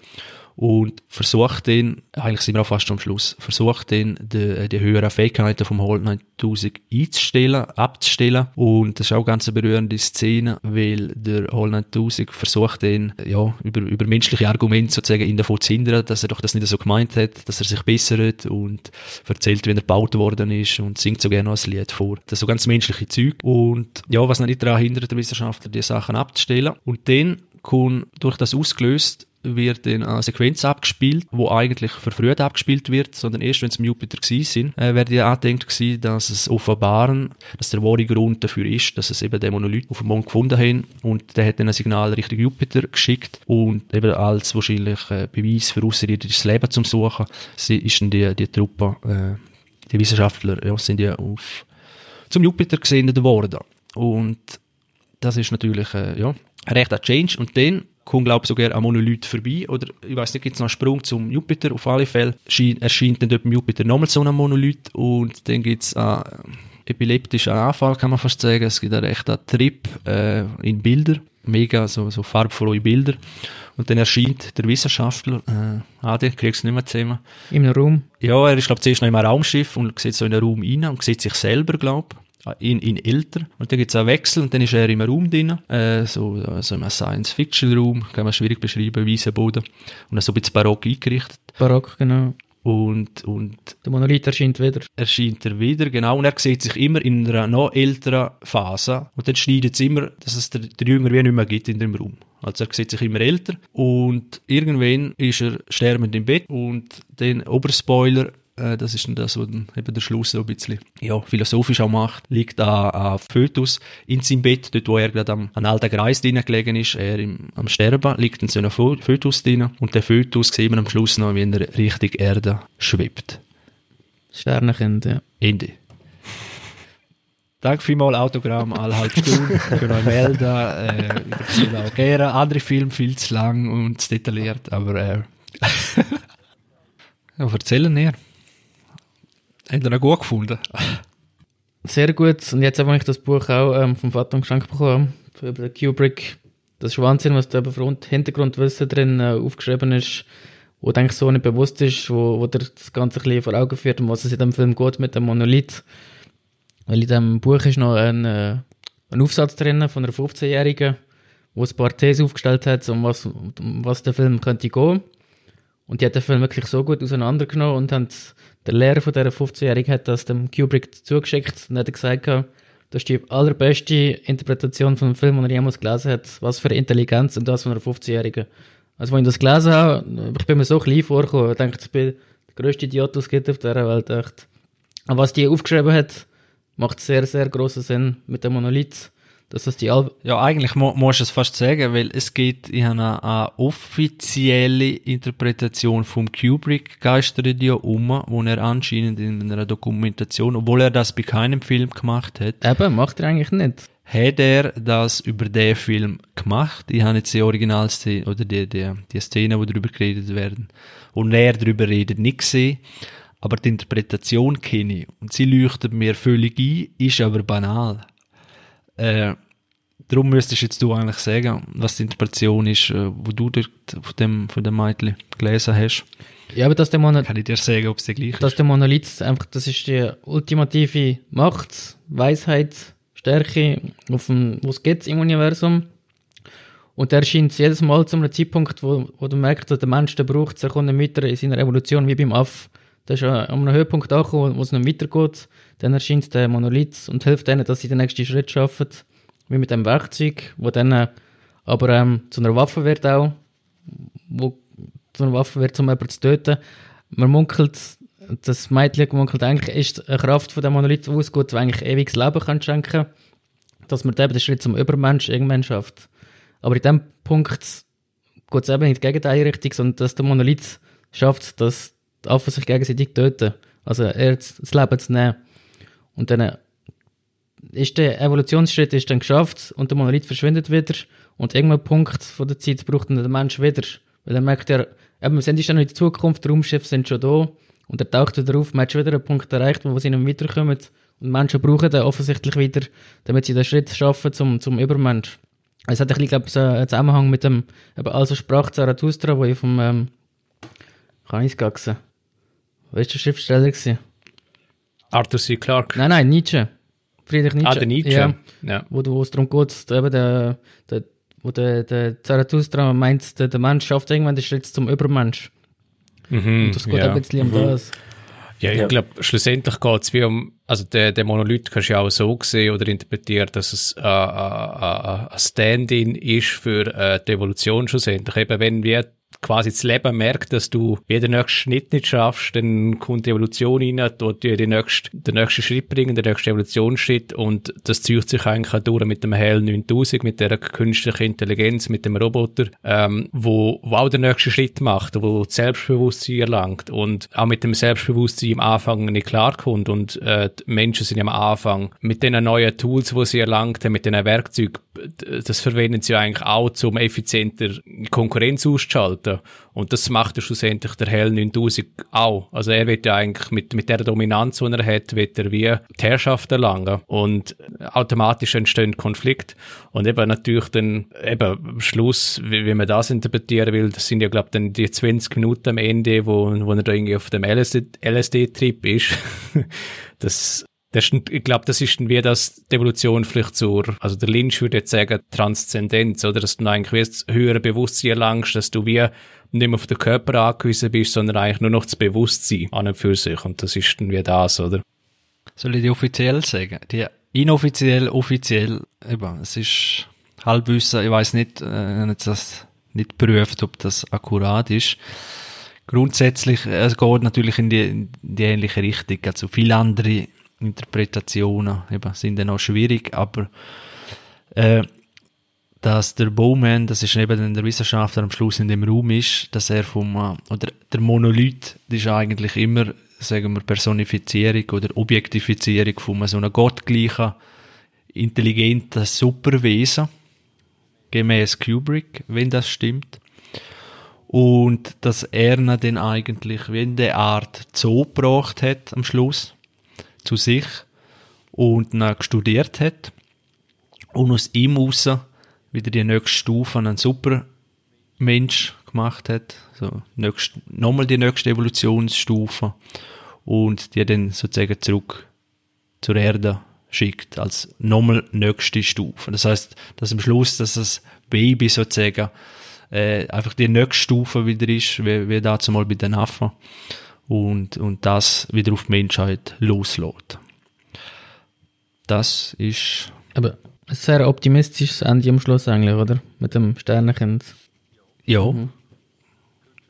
und versucht den, eigentlich sind wir auch fast am Schluss, versucht den, die, die höheren Fähigkeiten vom Holt 9000 einzustellen, abzustellen. Und das ist auch eine ganz berührende Szene, weil der Holt 9000 versucht den, ja, über, über menschliche Argumente sozusagen ihn davon zu hindern, dass er doch das nicht so gemeint hat, dass er sich bessert und erzählt, wie er gebaut worden ist und singt so gerne noch ein Lied vor. Das ist so ganz menschliche Zeug. Und ja, was nicht daran hindert, der Wissenschaftler, die Sachen abzustellen. Und dann kommt durch das ausgelöst, wird in einer Sequenz abgespielt, wo eigentlich verfrüht abgespielt wird, sondern erst wenn es im Jupiter gewesen sind, äh, wäre die angedenkt gewesen, dass es offenbaren, dass der wahre Grund dafür ist, dass es eben den Monolith auf dem Mond gefunden haben. Und der hat dann ein Signal Richtung Jupiter geschickt. Und eben als wahrscheinlich äh, Beweis für außerirdisches Leben zum Suchen ist dann die, die Truppe, äh, die Wissenschaftler, ja, sind ja auf zum Jupiter gesendet worden. Und das ist natürlich, äh, ja, recht ein Change. Und dann kommt, glaube ich, sogar am Monolith vorbei. Oder ich weiß nicht, gibt es noch einen Sprung zum Jupiter. Auf alle Fälle erscheint dann dort im Jupiter nochmal so ein Monolith und dann gibt es einen epileptischen Anfall, kann man fast sagen. Es gibt einen echten Trip äh, in Bilder, mega so, so farbvolle Bilder. Und dann erscheint der Wissenschaftler, äh, Adi, kriegst du nicht mehr zusammen. Im Raum? Ja, er ist, glaube ich, zuerst noch im Raumschiff und sieht so in den Raum rein und sieht sich selber, glaube ich in, in älter. Und dann gibt es einen Wechsel und dann ist er im Raum drin, äh, so, so einem Science-Fiction-Raum, kann man schwierig beschreiben, weißer Boden. Und so ein bisschen barock eingerichtet. Barock, genau. Und, und der Monolith erscheint wieder. Erscheint er wieder, genau. Und er sieht sich immer in einer noch älteren Phase. Und dann schneidet es immer, dass es der, der Jünger wie nicht mehr gibt in dem Raum. Also er sieht sich immer älter. Und irgendwann ist er sterbend im Bett. Und den Oberspoiler äh, das ist dann das, was dann eben der Schluss so ein bisschen ja, philosophisch auch macht, liegt an, an Fötus in seinem Bett, dort wo er gerade am an alten Kreis drin gelegen ist, er im, am Sterben, liegt dann so ein Fötus drin und der Fötus sieht man am Schluss noch, wie er Richtung Erde schwebt. Sternenkind, ja. Ende. Danke vielmals, Autogramm, alle halbe Stunde, für euch melden. Äh, ich auch gerne. Andere Filme viel zu lang und zu detailliert, aber äh, ja, erzählen näher. Habt ihr ihn gut gefunden? Sehr gut. Und jetzt habe ich das Buch auch ähm, vom Vater geschenkt bekommen, über den Kubrick. Das ist Wahnsinn, was da über Hintergrundwissen drin äh, aufgeschrieben ist, wo eigentlich so nicht bewusst ist, wo, wo dir das Ganze ein bisschen vor Augen führt und was es in dem Film geht mit dem Monolith. Weil in dem Buch ist noch ein, äh, ein Aufsatz drin von einer 15-Jährigen, wo ein paar Thesen aufgestellt hat, um was, um was der Film könnte gehen. Und die hat den Film wirklich so gut auseinandergenommen und haben der Lehrer von dieser 15-Jährigen hat das dem Kubrick zugeschickt und hat gesagt, das ist die allerbeste Interpretation von einem Film, den er jemals gelesen hat. Was für Intelligenz und das von einer 15-Jährigen. Also, als ich das gelesen habe, ich bin mir so klein vorgekommen, ich dachte, ich bin der grösste Idiot, es gibt auf dieser Welt. Echt. Und was die aufgeschrieben hat, macht sehr, sehr großen Sinn mit dem Monolith. Dass das die Al ja, eigentlich mu musst du es fast sagen, weil es gibt, ich habe eine, eine offizielle Interpretation vom Kubrick geistert ja um, wo er anscheinend in einer Dokumentation, obwohl er das bei keinem Film gemacht hat. Eben, macht er eigentlich nicht. Hat er das über den Film gemacht? Ich habe jetzt die Originalszene, oder die, die, die Szene, wo darüber geredet werden, und er darüber redet, nicht gesehen. aber die Interpretation kenne ich. Und sie leuchtet mir völlig ein, ist aber banal. Äh, darum müsstest jetzt du eigentlich sagen, was die Interpretation ist, äh, wo du dort von dem, von dem Mädchen gelesen hast. Ja, aber dass der Monolith, Kann ich dir sagen, ob es der gleiche dass ist. der Monolith einfach, das ist die ultimative Macht, Weisheit, Stärke, auf dem, wo es geht im Universum. Und der erscheint jedes Mal zu einem Zeitpunkt, wo, wo du merkst, dass der Mensch den braucht, er kommt nicht weiter in seiner Evolution wie beim Aff. Der ist an einem Höhepunkt angekommen, wo es nicht weitergeht. Dann erscheint der Monolith und hilft ihnen, dass sie den nächsten Schritt schaffen. Wie mit dem Werkzeug, wo dann äh, aber ähm, zu einer Waffe wird auch, wo zu einer Waffe wird, um jemanden zu töten. Man munkelt, das Mädchen munkelt eigentlich, ist eine Kraft von dem Monolith ausgeht, die eigentlich ewiges Leben kann schenken dass man eben den Schritt zum Übermensch irgendwann schafft. Aber in dem Punkt geht es eben in die gegenteilige Richtung, sondern dass der Monolith schafft, dass die Affen sich gegenseitig töten. Also er das das Leben zu nehmen. Und dann äh, ist der Evolutionsschritt ist dann geschafft und der Monolith verschwindet wieder und irgendein Punkt von der Zeit braucht dann der Mensch wieder. Weil er merkt er, eben, wir sind ja noch in der Zukunft, die Raumschiffe sind schon da und er taucht wieder auf, man hat schon wieder einen Punkt erreicht, wo sie nicht weiterkommen und Menschen brauchen den offensichtlich wieder, damit sie den Schritt schaffen zum, zum Übermensch. Es hat ein bisschen, glaube ich, so einen Zusammenhang mit dem, eben, also sprach Zarathustra, wo ich vom, ähm, kann ich es gaxen? Wer ist der Schriftsteller gewesen? Arthur C. Clarke. Nein, nein, Nietzsche. Friedrich Nietzsche. Ah, der Nietzsche. Ja, Ja. wo, wo es darum geht, eben der, der, wo der, der Zarathustra meint, der, der Mensch schafft irgendwann den Schritt zum Übermensch. Mhm, Und das geht ja. ein bisschen um das. Ja, ich Ja. glaube, schlussendlich geht es wie um, also der, der Monolith kannst du ja auch so sehen oder interpretieren, dass es äh, äh, äh, ein Stand-in ist für äh, die Evolution schlussendlich. Eben, wenn wir quasi das Leben merkt, dass du wie den nächsten Schritt nicht schaffst, dann kommt die Evolution rein, dort dir den nächsten, den nächsten Schritt bringen, den nächsten Evolutionsschritt und das zieht sich eigentlich auch durch mit dem HL 9000, mit der künstlichen Intelligenz, mit dem Roboter, ähm, wo, wo auch den nächsten Schritt macht, wo Selbstbewusstsein erlangt und auch mit dem Selbstbewusstsein am Anfang nicht klarkommt und äh, die Menschen sind am Anfang mit den neuen Tools, die sie erlangt haben, mit den Werkzeugen, das verwenden sie eigentlich auch, um effizienter Konkurrenz auszuschalten. Und das macht ja schlussendlich der Hell 9000 auch. Also er wird ja eigentlich mit, mit der Dominanz, die er hat, wird er wie die Herrschaft erlangen. Und automatisch entstehen Konflikte. Und eben natürlich dann, eben am Schluss, wie, wie man das interpretieren will, das sind ja, glaube ich, dann die 20 Minuten am Ende, wo, wo er da irgendwie auf dem LSD LSD-Trip ist. das, das ist, ich glaube, das ist wie das, die Evolution vielleicht zur, also der Lynch würde jetzt sagen, Transzendenz, oder? Dass du eigentlich das höhere Bewusstsein erlangst, dass du wie nicht mehr auf den Körper angewiesen bist, sondern eigentlich nur noch das Bewusstsein an und für sich. Und das ist dann wie das, oder? Soll ich die offiziell sagen? Die inoffiziell, offiziell, eben, es ist Halbwissen, ich weiß nicht, äh, jetzt das nicht geprüft, ob das akkurat ist. Grundsätzlich, äh, es geht natürlich in die, in die ähnliche Richtung, also viele andere Interpretationen eben, sind dann auch schwierig, aber äh, dass der Bowman, das ist eben der Wissenschaftler am Schluss in dem Raum ist, dass er vom, äh, oder der Monolith, das ist eigentlich immer, sagen wir, Personifizierung oder Objektifizierung von so einem gottgleichen, intelligenten Superwesen, gemäß Kubrick, wenn das stimmt. Und dass er dann eigentlich wie in der Art Zoo gebracht hat am Schluss, zu sich, und dann studiert hat. Und aus ihm raus wieder die nächste Stufe einen Supermensch gemacht hat, so nächst, nochmal die nächste Evolutionsstufe. Und die dann sozusagen zurück zur Erde schickt als nochmal nächste Stufe. Das heißt, dass am Schluss, dass das Baby sozusagen äh, einfach die nächste Stufe wieder ist, wie, wie dazu mal bei den Affen und, und das wieder auf die Menschheit loslässt. Das ist Aber ein sehr optimistisches Ende am Schluss eigentlich, oder? Mit dem Sternenkind. Ja.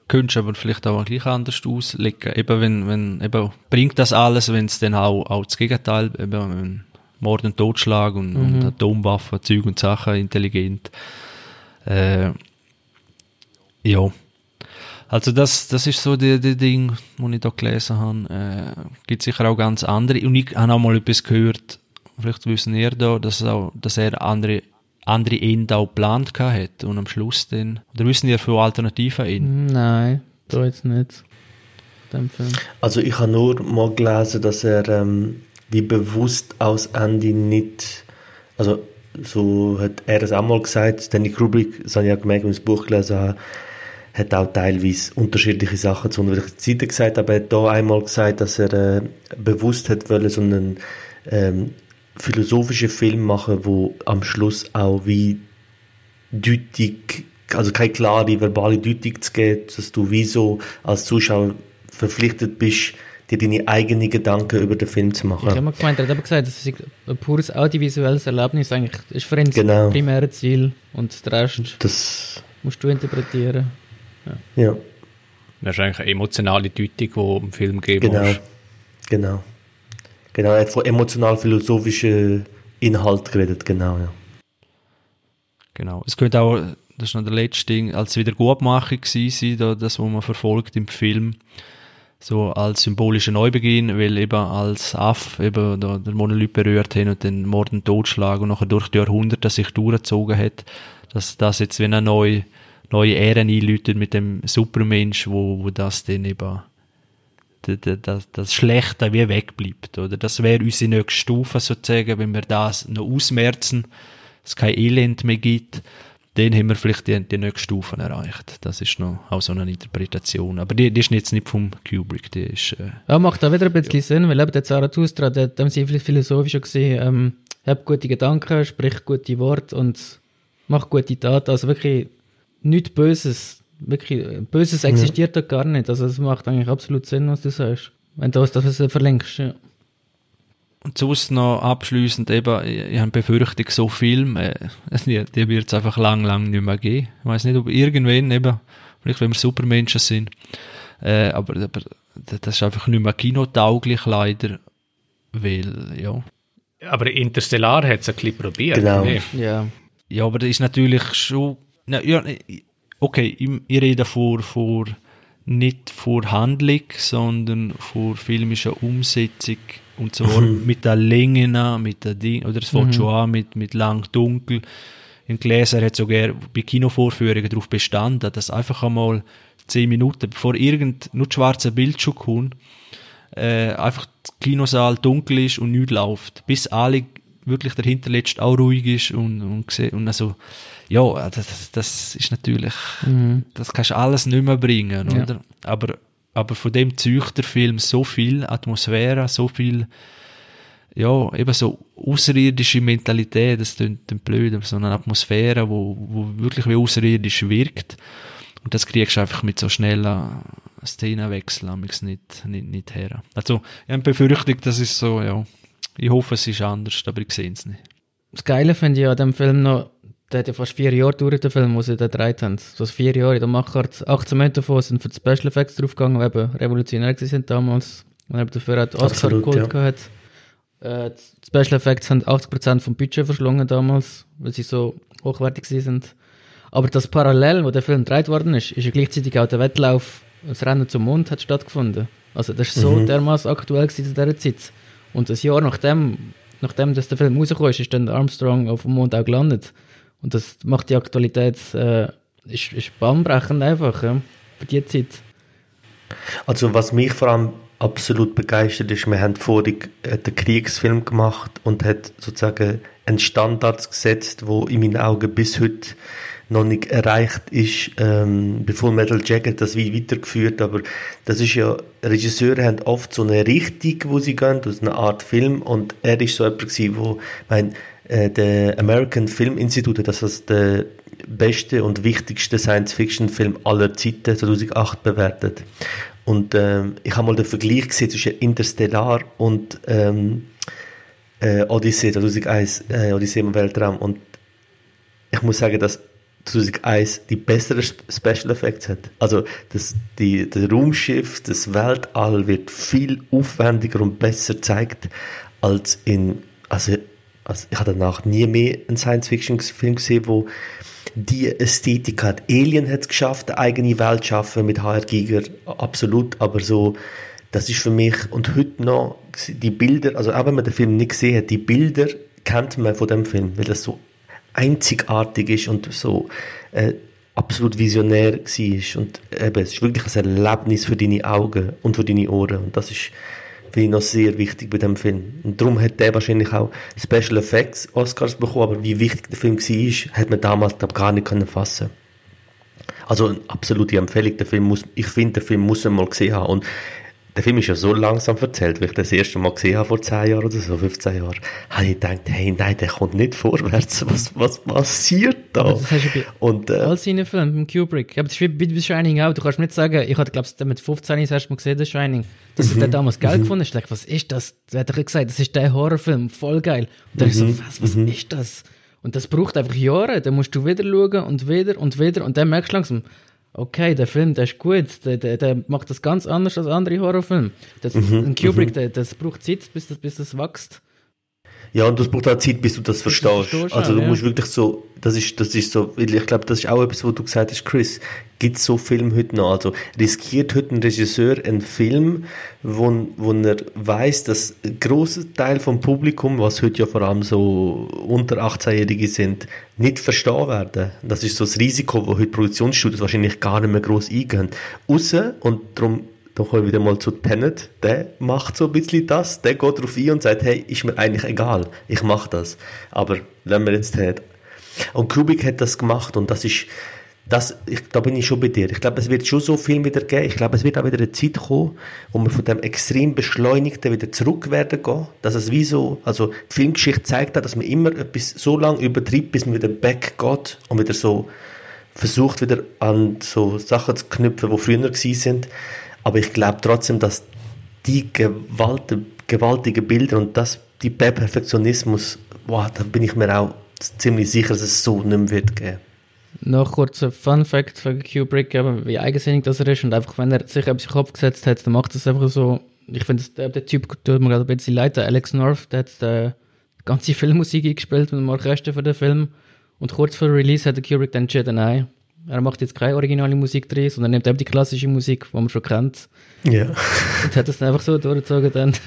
Könntest aber vielleicht auch gleich anders auslegen. Eben, wenn, wenn, eben, bringt das alles, wenn es dann auch, auch das Gegenteil, eben, wenn Mord und Totschlag und, und Atomwaffen, Zeug und Sachen, intelligent. Äh, ja. Also das, das ist so die, die Ding, die ich da gelesen habe. Äh, gibt sicher auch ganz andere. Und ich habe auch mal etwas gehört, vielleicht wissen ihr da, dass, auch, dass er andere, andere Ende auch geplant gehabt hat und am Schluss dann, oder wissen ihr für alternative Enden? Hm, Nein, da jetzt nicht. dem Film. Also ich habe nur mal gelesen, dass er ähm, wie bewusst aus Ende nicht, also so hat er es auch mal gesagt, Stanley Kubrick, das habe ich ja gemerkt, wenn ich das Buch gelesen habe, hat auch teilweise unterschiedliche Sachen zu unterschiedlichen Zeiten gesagt, aber er hat da einmal gesagt, dass er äh, bewusst hat wollen, so einen ähm, philosophischen Film machen, wo am Schluss auch wie deutlich, also keine klare verbale Deutung zu geben, dass du wie so als Zuschauer verpflichtet bist, dir deine eigenen Gedanken über den Film zu machen. Ich habe mal gemeint, er hat aber gesagt, das ist ein pures audiovisuelles Erlebnis eigentlich. Das ist für ihn Genau. das primäre Ziel und den Rest Das, musst du interpretieren. Ja, Das ist eigentlich eine emotionale Deutung, die im Film geben genau, muss. genau. Genau, er hat von emotional-philosophischen Inhalt geredet, genau, ja. Genau. Es könnte auch, das ist noch der letzte Ding, als Wiedergutmachung gewesen sein, da, das, was man verfolgt im Film. So als symbolischer Neubeginn, weil eben als Aff eben da, der Monolith berührt hat und den Mord und Totschlag und nachher durch die Jahrhunderte sich durchgezogen hat, dass das jetzt wie eine neue, neue Ära einläutet mit dem Supermensch, wo, wo das dann eben das, das Schlechte wie wegbleibt, oder? Das wäre unsere nächste Stufe sozusagen, wenn wir das noch ausmerzen, es kein Elend mehr gibt, dann haben wir vielleicht die, die nächste Stufe erreicht. Das ist noch auch so eine Interpretation. Aber die, die ist jetzt nicht vom Kubrick, die ist, äh, Ja, macht auch wieder ein bisschen Sinn, weil eben der Zarathustra, der hat dem sehr viel philosophischer gesehen, ähm, hab gute Gedanken, sprich gute Worte und mach gute Taten. Also wirklich nichts Böses. Wirklich, äh, Böses existiert da gar nicht. Also es macht eigentlich absolut Sinn, was du sagst. Wenn du das, verlängst, ja. Und sonst noch abschließend eben, ich, ich habe Befürchtung, so Filme, äh, die, die wird es einfach lang, lang nicht mehr geben. Ich weiß nicht, ob irgendwann eben, vielleicht wenn wir Supermenschen sind, äh, aber, aber das ist einfach nicht mehr kinotauglich leider, weil, ja. Aber Interstellar hat es ein bisschen probiert. Genau. Nee. Ja. Ja, aber das ist natürlich schon, ja, okay, ich, ich rede vor, vor, nicht vor Handlung, sondern vor filmischer Umsetzung und zwar mit der Länge, mit der Ding, oder es fängt schon an mit, mit lang dunkel. Ein Gläser hat sogar bei Kinovorführungen darauf bestanden, dass einfach einmal zehn Minuten, bevor irgend nur das schwarze Bildschirm kommt, äh, einfach der Kinosaal dunkel ist und nichts läuft, bis alle wirklich der Hinterletzte auch ruhig ist und, und, gse- und also, ja, das, das ist natürlich, das kannst du alles nicht mehr bringen, Ja. oder? Aber, aber von dem zeugt der Film so viel Atmosphäre, so viel, ja, eben so außerirdische Mentalität, das klingt dann blöd, aber so eine Atmosphäre, wo, wo wirklich wie außerirdisch wirkt. Und das kriegst du einfach mit so schnellen Szenenwechseln nicht, nicht, nicht her. Also, ich habe Befürchtung, das ist so, ja, ich hoffe, es ist anders, aber ich sehe es nicht. Das Geile finde ich an dem Film noch, der hat ja fast vier Jahre gedauert, der Film, wo sie den gedreht haben. So vier Jahre der Machart. 18 Monate davon sind für die Special Effects draufgegangen, die eben revolutionär sind damals. Und eben dafür hat Oscar geholt ja. gehabt. Äh, die Special Effects haben 80% vom Budget verschlungen damals, weil sie so hochwertig sind. Aber das Parallel, wo der Film gedreht worden ist, ist ja gleichzeitig auch der Wettlauf, das Rennen zum Mond hat stattgefunden. Also das ist so Mhm. dermaßen aktuell zu dieser Zeit. Und ein Jahr nachdem, nachdem dass der Film rausgekommen ist, ist dann Armstrong auf dem Mond auch gelandet. Und das macht die Aktualität, äh, ist, ist bahnbrechend einfach, ja, für die Zeit. Also was mich vor allem absolut begeistert ist, wir haben vorhin äh, den Kriegsfilm gemacht und hat sozusagen einen Standard gesetzt, wo in meinen Augen bis heute noch nicht erreicht ist, ähm, bevor Metal Jacket das wie weitergeführt, aber das ist ja, Regisseure haben oft so eine Richtung, wo sie gehen, ist eine Art Film und er ist so jemand gewesen, wo, mein, äh, der American Film Institute, das ist der beste und wichtigste Science-Fiction-Film aller Zeiten 2008 bewertet. Und ähm, ich habe mal den Vergleich gesehen zwischen Interstellar und ähm, äh, Odyssey 2001, äh, Odyssey im Weltraum. Und ich muss sagen, dass 2001 die besseren Sp- Special Effects hat. Also das, die, das Raumschiff, das Weltall wird viel aufwendiger und besser gezeigt als in, also, also ich habe danach nie mehr einen Science-Fiction-Film gesehen, wo die Ästhetik hat. Alien hat es geschafft, eine eigene Welt zu schaffen mit HR Giger, absolut, aber so, das ist für mich, und heute noch, die Bilder, also auch wenn man den Film nicht gesehen hat, die Bilder kennt man von dem Film, weil das so einzigartig ist und so, äh, absolut visionär war. Und eben, es ist wirklich ein Erlebnis für deine Augen und für deine Ohren. Und das ist, finde ich, noch sehr wichtig bei dem Film. Und darum hat der wahrscheinlich auch Special Effects Oscars bekommen, aber wie wichtig der Film war, hat man damals, glaube gar nicht können fassen also eine absolute Empfehlung. Der Film muss, ich finde, der Film muss man mal gesehen haben. Und der Film ist ja so langsam erzählt, wie ich das erste Mal gesehen habe vor 10 Jahren oder so, 15 Jahren, habe ich gedacht, hey, nein, der kommt nicht vorwärts. Was, was passiert da? Aber das hast du bei Und, äh, all seinen Filmen, mit Kubrick. Aber das ist wie bei Shining auch. Du kannst nicht sagen, ich hatte, glaube ich, mit 15 das erste Mal gesehen, The Shining, dass du den damals geil gefunden hast. Ich dachte, was ist das? Der hat doch gesagt, das ist der Horrorfilm, voll geil. Und dann ich so, was, was ist das? Und das braucht einfach Jahre. Dann musst du wieder schauen und wieder und wieder. Und dann merkst du langsam, okay, der Film, der ist gut, der, der, der macht das ganz anders als andere Horrorfilme. Das, Ein Kubrick, der, das braucht Zeit, bis das, bis das wächst. Ja, und das braucht auch Zeit, bis du das verstehst. verstehst also du ja. musst wirklich so, das ist, das ist so, ich glaube, das ist auch etwas, was du gesagt hast, Chris. Gibt so Filme heute noch? Also riskiert heute ein Regisseur einen Film, wo, wo er weiß, dass ein grosser Teil vom Publikum, was heute ja vor allem so unter 18-Jährige sind, nicht verstehen werden. Das ist so das Risiko, wo heute Produktionsstudios wahrscheinlich gar nicht mehr gross eingehen. Außer, und darum da komme ich wieder mal zu Tenet, der macht so ein bisschen das, der geht darauf ein und sagt, hey, ist mir eigentlich egal, ich mache das. Aber lassen wir jetzt Tenet. Und Kubrick hat das gemacht und das ist, das, ich, da bin ich schon bei dir. Ich glaube, es wird schon so viel wieder geben. Ich glaube, es wird auch wieder eine Zeit kommen, wo wir von dem extrem Beschleunigten wieder zurück werden gehen. Dass es wie so, also die Filmgeschichte zeigt auch, dass man immer etwas so lange übertreibt, bis man wieder back geht und wieder so versucht, wieder an so Sachen zu knüpfen, die früher gewesen sind. Aber ich glaube trotzdem, dass die Gewalt, gewaltigen Bilder und das, die Perfektionismus, wow, da bin ich mir auch ziemlich sicher, dass es so nicht mehr wird geben. Noch kurz ein Fun Fact von Kubrick, eben, wie eigensinnig das er ist und einfach, wenn er sich etwas in den Kopf gesetzt hat, dann macht er es einfach so. Ich finde, der, der Typ tut mir gerade ein bisschen leid, der Alex North, der hat äh, die ganze Filmmusik eingespielt mit dem Orchester für den Film und kurz vor Release hat der Kubrick dann entschieden, nein, er macht jetzt keine originale Musik drin, sondern nimmt eben die klassische Musik, die man schon kennt Ja. und hat das dann einfach so durchgezogen dann.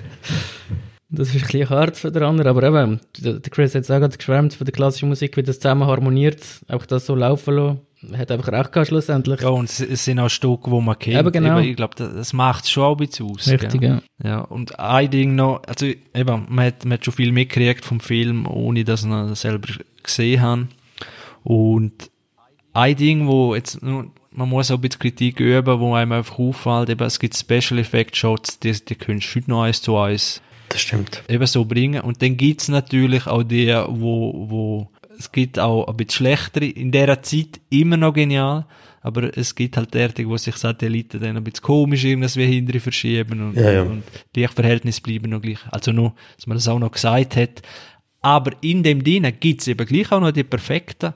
Das ist ein bisschen hart für den anderen, aber eben, der Chris hat es auch gerade geschwärmt von der klassischen Musik, wie das zusammen harmoniert, auch das so laufen lassen. Hat einfach recht gehabt schlussendlich. Ja, und es, sind auch Stücke, die man kennt. Eben, genau. ich glaube, das, das macht es schon auch ein bisschen aus. Richtig, ja. Ja, und ein Ding noch, also eben, man hat, man hat schon viel mitgekriegt vom Film, ohne dass man das selber gesehen hat. Und ein Ding, wo jetzt, nur- man muss auch ein bisschen Kritik üben, wo einem einfach auffällt, eben, es gibt Special Effect Shots, die, die kannst du heute noch eins zu eins Das stimmt. eben so bringen. Und dann gibt's natürlich auch die, wo, wo, es gibt auch ein bisschen schlechtere, in dieser Zeit immer noch genial, aber es gibt halt derartige, wo sich Satelliten dann ein bisschen komisch irgendwie hinterher verschieben und, Ja, ja. und die Verhältnisse bleiben noch gleich. Also nur, dass man das auch noch gesagt hat. Aber in dem Dienen gibt's eben gleich auch noch die perfekten,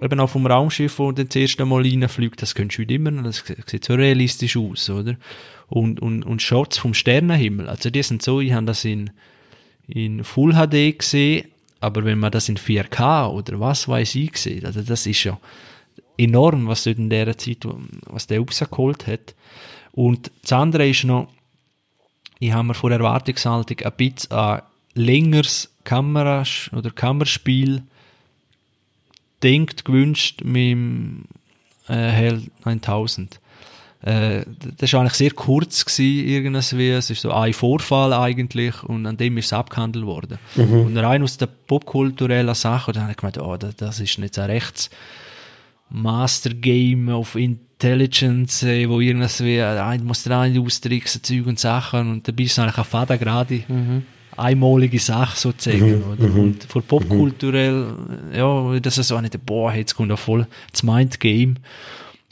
eben auch vom Raumschiff, wo dann das erste Mal reinfliegt, das könntest du heute immer noch, das sieht so realistisch aus, oder? Und, und, und Shots vom Sternenhimmel, also die sind so, ich habe das in, in Full HD gesehen, aber wenn man das in 4K oder was weiß ich sieht, also das ist ja enorm, was dort in dieser Zeit, was der rausgeholt hat. Und das andere ist noch, ich habe mir vor Erwartungshaltung ein bisschen an längeres Kameras oder Kammerspiel denkt, gewünscht mit dem äh, Hell 9000. Äh, das war eigentlich sehr kurz gewesen, irgendwie. Es ist so ein Vorfall eigentlich und an dem ist es abgehandelt worden. Und rein aus der popkulturellen Sache, da habe ich gemeint, oh, das, das ist nicht ein rechts Master Game of Intelligence, äh, wo irgendwie, äh, ein muss der eine austricksen, Zeug und Sachen und dann bist du eigentlich eine Fada gerade einmalige Sache sozusagen, oder? Und für popkulturell, äh, ja, das ist so nicht, boah, jetzt kommt auch voll das Mind-Game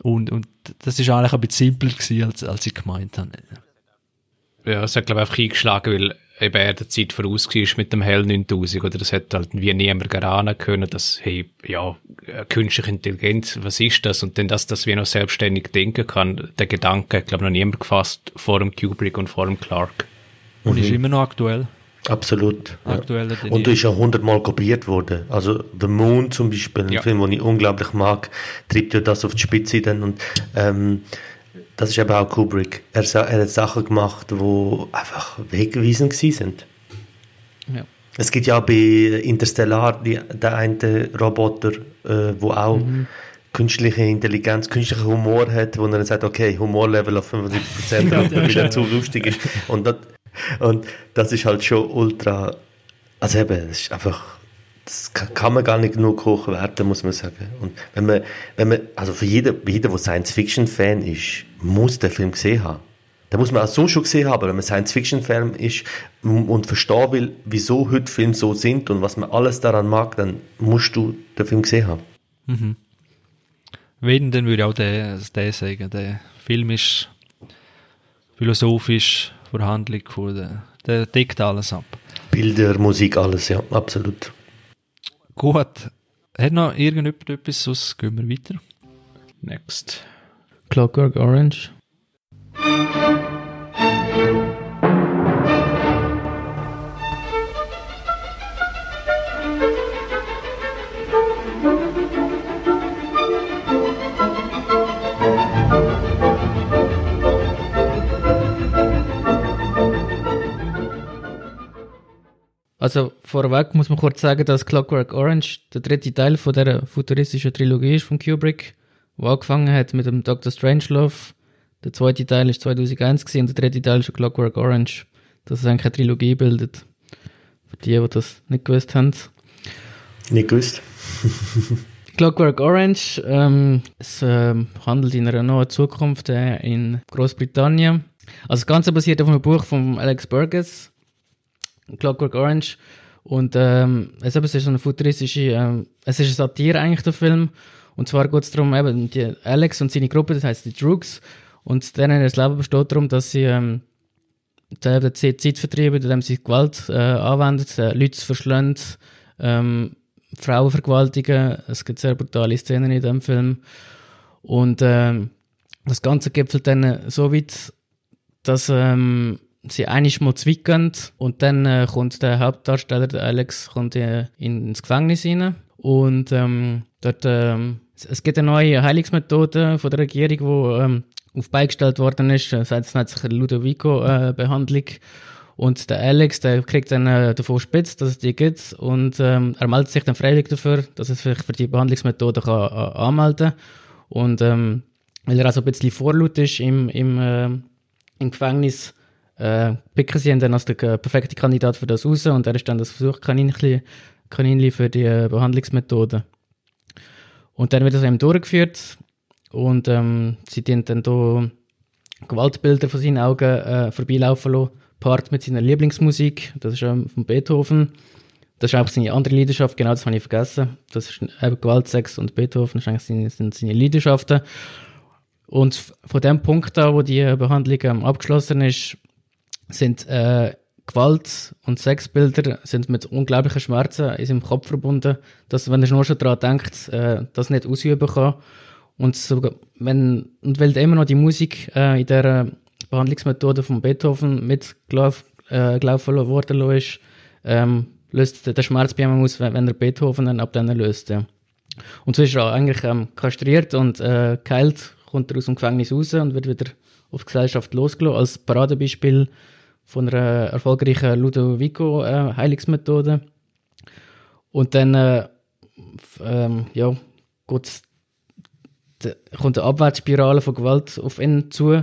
und, und das ist eigentlich ein bisschen simpler gewesen, als, als ich gemeint habe. Ja, es hat, glaube ich, einfach eingeschlagen, weil eben er der Zeit voraus war mit dem Hell 9000, oder das hat halt wie niemand erahnen können, dass, hey, ja, äh, künstliche Intelligenz, was ist das? Und dann, dass das wie noch selbstständig denken kann, der Gedanke hat, glaube ich, noch niemand gefasst vor dem Kubrick und vor dem Clark. Und ist immer noch aktuell. Absolut. Ja. Aktueller denn Und du ist ja hundertmal kopiert worden. Also The Moon zum Beispiel, ein Ja. Film, den ich unglaublich mag, treibt ja das auf die Spitze dann. Und ähm, das ist eben auch Kubrick. Er, er hat Sachen gemacht, die einfach weggewiesen gewesen sind. Ja. Es gibt ja bei Interstellar die, der eine Roboter, äh, wo auch künstliche Intelligenz, künstlichen Humor hat, wo er dann sagt, okay, Humorlevel auf 75% und dann wieder zu lustig ist. Und das, und das ist halt schon ultra, also eben, das ist einfach, das kann man gar nicht genug hochwerten, muss man sagen. Und wenn man, wenn man, also für jeden, jeder, der Science-Fiction-Fan ist, muss den Film gesehen haben. Da muss man auch so schon gesehen haben, wenn man Science-Fiction-Fan ist und verstehen will, wieso heute Filme so sind und was man alles daran mag, dann musst du den Film gesehen haben. Mhm. Wenn, dann würde ich auch den, den sagen. Der Film ist philosophisch, von der Handlung, von der, der deckt alles ab. Bilder, Musik, alles, ja, absolut. Gut. Hat noch irgendjemand etwas, sonst gehen wir weiter. Next. Clockwork Orange. Also vorweg muss man kurz sagen, dass Clockwork Orange der dritte Teil von der futuristischen Trilogie ist von Kubrick, wo angefangen hat mit dem Dr. Strangelove. Der zweite Teil ist 2001 gewesen, und der dritte Teil ist Clockwork Orange, das es eigentlich eine Trilogie bildet. Für die, die das nicht gewusst haben. Nicht gewusst. Clockwork Orange, ähm, es äh, handelt in einer neuen Zukunft äh, in Großbritannien. Also das Ganze basiert auf einem Buch von Alex Burgess, Clockwork Orange. Und ähm, es, ist so eine futuristische, ähm, es ist eine Satire eigentlich, der Film. Und zwar geht es darum, eben, die Alex und seine Gruppe, das heißt die Drugs, und deren das Leben besteht darum, dass sie ähm, die Zeit vertrieben, indem sie Gewalt äh, anwenden, äh, Leute verschlönen, ähm, Frauen vergewaltigen. Es gibt sehr brutale Szenen in dem Film. Und ähm, das Ganze gipfelt dann so weit, dass ähm, sie einig mal zwicken und dann äh, kommt der Hauptdarsteller, der Alex, kommt äh, ins Gefängnis rein und ähm, dort ähm, es gibt eine neue Heilungsmethode von der Regierung, die ähm, auf beigestellt worden ist. Das es nennt sich Ludovico-Behandlung. Äh, und der Alex, der kriegt dann äh, davon spitz, dass es die gibt und ähm, er meldet sich dann freiwillig dafür, dass er sich für die Behandlungsmethode kann, äh, anmelden Und ähm, weil er also ein bisschen vorlaut ist im, im, äh, im Gefängnis, äh, picken sie ihn dann als der perfekte Kandidat für das raus und er ist dann das Versuchskaninchen Kaninchen für die äh, Behandlungsmethode. Und dann wird das eben durchgeführt und ähm, sie dient dann hier Gewaltbilder von seinen Augen äh, vorbeilaufen lassen, Part mit seiner Lieblingsmusik, das ist ähm, von Beethoven. Das ist auch seine andere Leidenschaft, genau das habe ich vergessen. Das ist eben Gewalt, Sex und Beethoven, das eigentlich seine, sind seine Leidenschaften. Und von dem Punkt an, wo die Behandlung ähm, abgeschlossen ist, sind äh, Gewalt- und Sexbilder sind mit unglaublichen Schmerzen in seinem Kopf verbunden, dass, wenn er nur schon daran denkt, äh, das nicht ausüben kann. Und, sogar, wenn, und weil immer noch die Musik äh, in der Behandlungsmethode von Beethoven mitgelaufen äh, worden ist, ähm, löst der Schmerz bei ihm aus, wenn, wenn er Beethoven dann ab dann löst. Ja. Und so ist er eigentlich ähm, kastriert und äh, geheilt, kommt er aus dem Gefängnis raus und wird wieder auf die Gesellschaft losgelassen. Als Paradebeispiel von einer erfolgreichen Ludovico-Heilungsmethode. Äh, und dann äh, ähm, ja, kommt eine Abwärtsspirale von Gewalt auf ihn zu.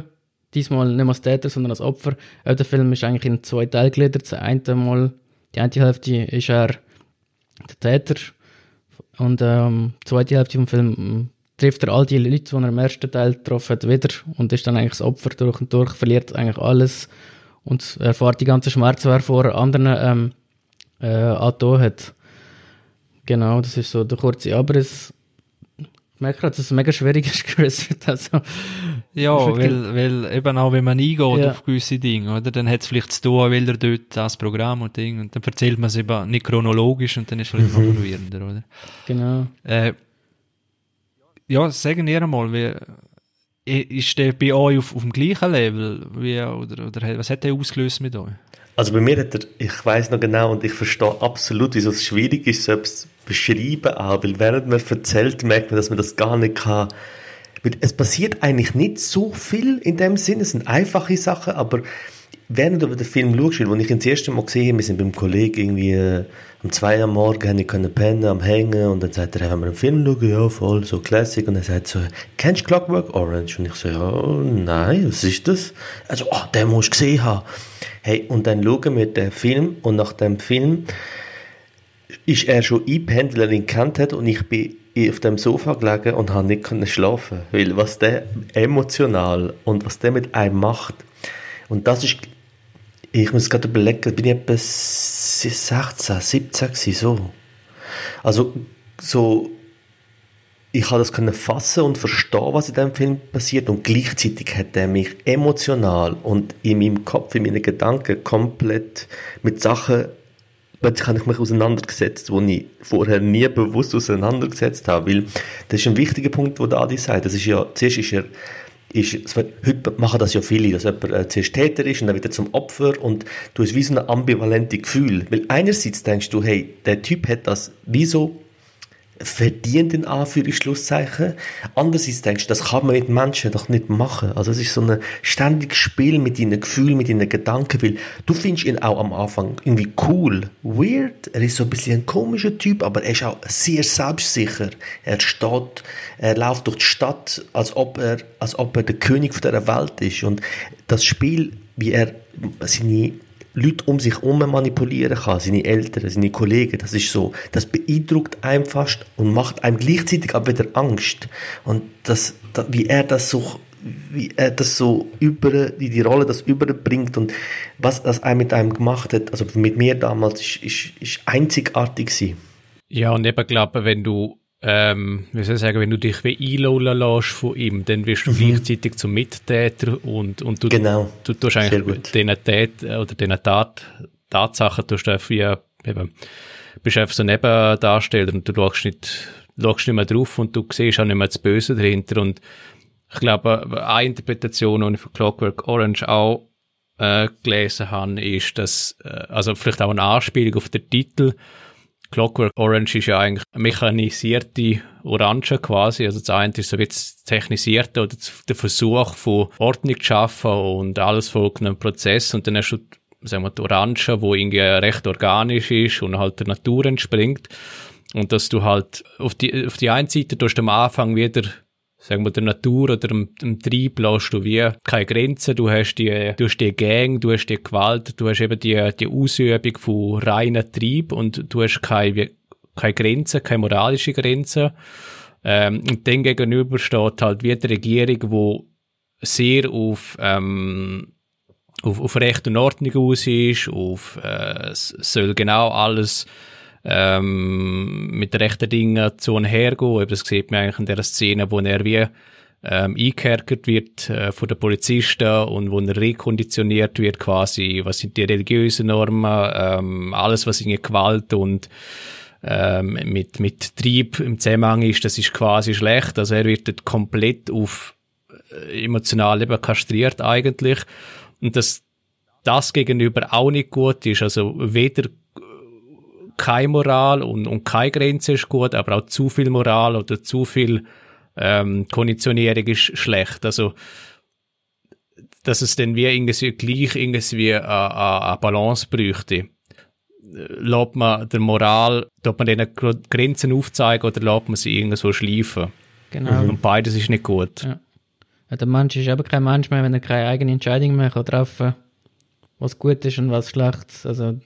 Diesmal nicht als Täter, sondern als Opfer. Auch der Film ist eigentlich in zwei Teile gegliedert. Das eine Mal, die eine Hälfte ist er der Täter und ähm, die zweite Hälfte vom Film hm, trifft er all die Leute, die er im ersten Teil getroffen hat, wieder und ist dann eigentlich das Opfer durch und durch, verliert eigentlich alles und erfahrt die ganze Schmerzen, die er vor anderen ähm, äh, angetan hat. Genau, das ist so der kurze Abriss. Ich merke gerade, dass es mega schwierig ist, Chris. Also, ja, weil, weil eben auch wenn man eingeht ja. auf gewisse Dinge, oder, dann hat es vielleicht zu tun, weil er dort das Programm und Ding, und dann erzählt man es eben nicht chronologisch und dann ist es vielleicht mhm. noch verwirrender, oder? Genau. Äh, ja, sagen wir einmal, wie, ist der bei euch auf, auf dem gleichen Level? Wie, oder, oder was hat der ausgelöst mit euch? Also bei mir hat er, ich weiß noch genau und ich verstehe absolut, wieso es schwierig ist, selbst zu beschreiben auch, weil während man erzählt, merkt man, dass man das gar nicht kann. Es passiert eigentlich nicht so viel in dem Sinne, es sind einfache Sachen, aber während du den Film schaust, weil ich ihn das erste Mal gesehen habe, wir sind beim Kollegen irgendwie äh, um zwei Uhr morgen, ich können pennen, am Hängen und dann sagt er, wenn wir einen Film schauen, ja voll, so Classic und er sagt so, kennst du Clockwork Orange? Und ich so, ja, nein, was ist das? Also, oh, den musst du gesehen haben. Hey, und dann schauen wir den Film und nach dem Film ist er schon eingepennt, weil er ihn kennt hat und ich bin auf dem Sofa gelegen und habe nicht schlafen weil was der emotional und was der mit einem macht und das ist ich muss gerade überlegen, bin ich etwa 16, 17 gewesen, so. Also, so, ich habe das können fassen und verstehen, was in diesem Film passiert und gleichzeitig hat er mich emotional und in meinem Kopf, in meinen Gedanken komplett mit Sachen plötzlich habe ich mich auseinandergesetzt, wo ich vorher nie bewusst auseinandergesetzt habe, weil das ist ein wichtiger Punkt, wo Adi sagt, das ist ja, zuerst ist er ist, heute machen das ja viele, dass jemand äh, zuerst Täter ist und dann wieder zum Opfer und du hast wie so ein ambivalentes Gefühl. Weil einerseits denkst du, hey, der Typ hat das wie so verdient in Anführungszeichen. Andererseits denkst du, das kann man mit Menschen doch nicht machen. Also es ist so ein ständiges Spiel mit deinen Gefühlen, mit deinen Gedanken, weil du findest ihn auch am Anfang irgendwie cool, weird. Er ist so ein bisschen ein komischer Typ, aber er ist auch sehr selbstsicher. Er steht, er läuft durch die Stadt, als ob er, als ob er der König der Welt ist. Und das Spiel, wie er seine Leute um sich herum manipulieren kann, seine Eltern, seine Kollegen, das ist so, das beeindruckt einem fast und macht einem gleichzeitig aber wieder Angst. Und das, wie er das so wie er das so über, die, die Rolle das überbringt und was das einem mit einem gemacht hat, also mit mir damals, ist, ist, ist einzigartig gewesen. Ja, und eben glaube, wenn du ähm, wie soll ich sagen, wenn du dich wie einlullen lässt von ihm, dann wirst du mhm. gleichzeitig zum Mittäter und, und du, genau. du tust eigentlich diesen Tät oder diesen Tat, Tatsachen tust du wie, eben, bist einfach so Nebendarsteller und du schaust nicht, schaust nicht mehr drauf und du siehst auch nicht mehr das Böse dahinter und ich glaube, eine Interpretation, die ich von Clockwork Orange auch äh, gelesen habe, ist, dass, äh, also vielleicht auch eine Anspielung auf den Titel, Clockwork Orange ist ja eigentlich mechanisierte Orange quasi. Also das eine ist so wie das Technisierte oder der Versuch von Ordnung zu schaffen und alles folgt einem Prozess und dann hast du sagen wir, die Orange, wo irgendwie recht organisch ist und halt der Natur entspringt. Und dass du halt auf die, auf die einen Seite tust du am Anfang wieder sagen wir, der Natur oder dem, dem Trieb lässt du wie keine Grenzen. Du hast die, du hast die Gang, du hast die Gewalt, du hast eben die, die Ausübung von reiner Trieb und du hast keine, keine Grenzen, keine moralische Grenzen. Ähm, und dem gegenüber steht halt wie die Regierung, wo sehr auf, ähm, auf, auf Recht und Ordnung aus ist, auf, äh, soll genau alles ähm, mit rechten Dingen zu hergehen. Das sieht man eigentlich in der Szene, wo er wie ähm, eingekerkert wird äh, von den Polizisten und wo er rekonditioniert wird quasi, was sind die religiösen Normen, ähm, alles was in Gewalt und ähm, mit, mit Trieb im Zusammenhang ist, das ist quasi schlecht. Also er wird dort komplett auf äh, emotional eben kastriert eigentlich und dass das gegenüber auch nicht gut ist. Also weder keine Moral und, und keine Grenze ist gut, aber auch zu viel Moral oder zu viel ähm, Konditionierung ist schlecht. Also, dass es dann wie irgendwie gleich irgendwie eine, Balance bräuchte. Lässt man der Moral, tut man denen Grenzen aufzeigen oder lässt man sie irgendwo schleifen? Genau. Und beides ist nicht gut. Ja. Ja, der Mensch ist eben kein Mensch mehr, wenn er keine eigene Entscheidung mehr treffen kann, was gut ist und was schlecht. Also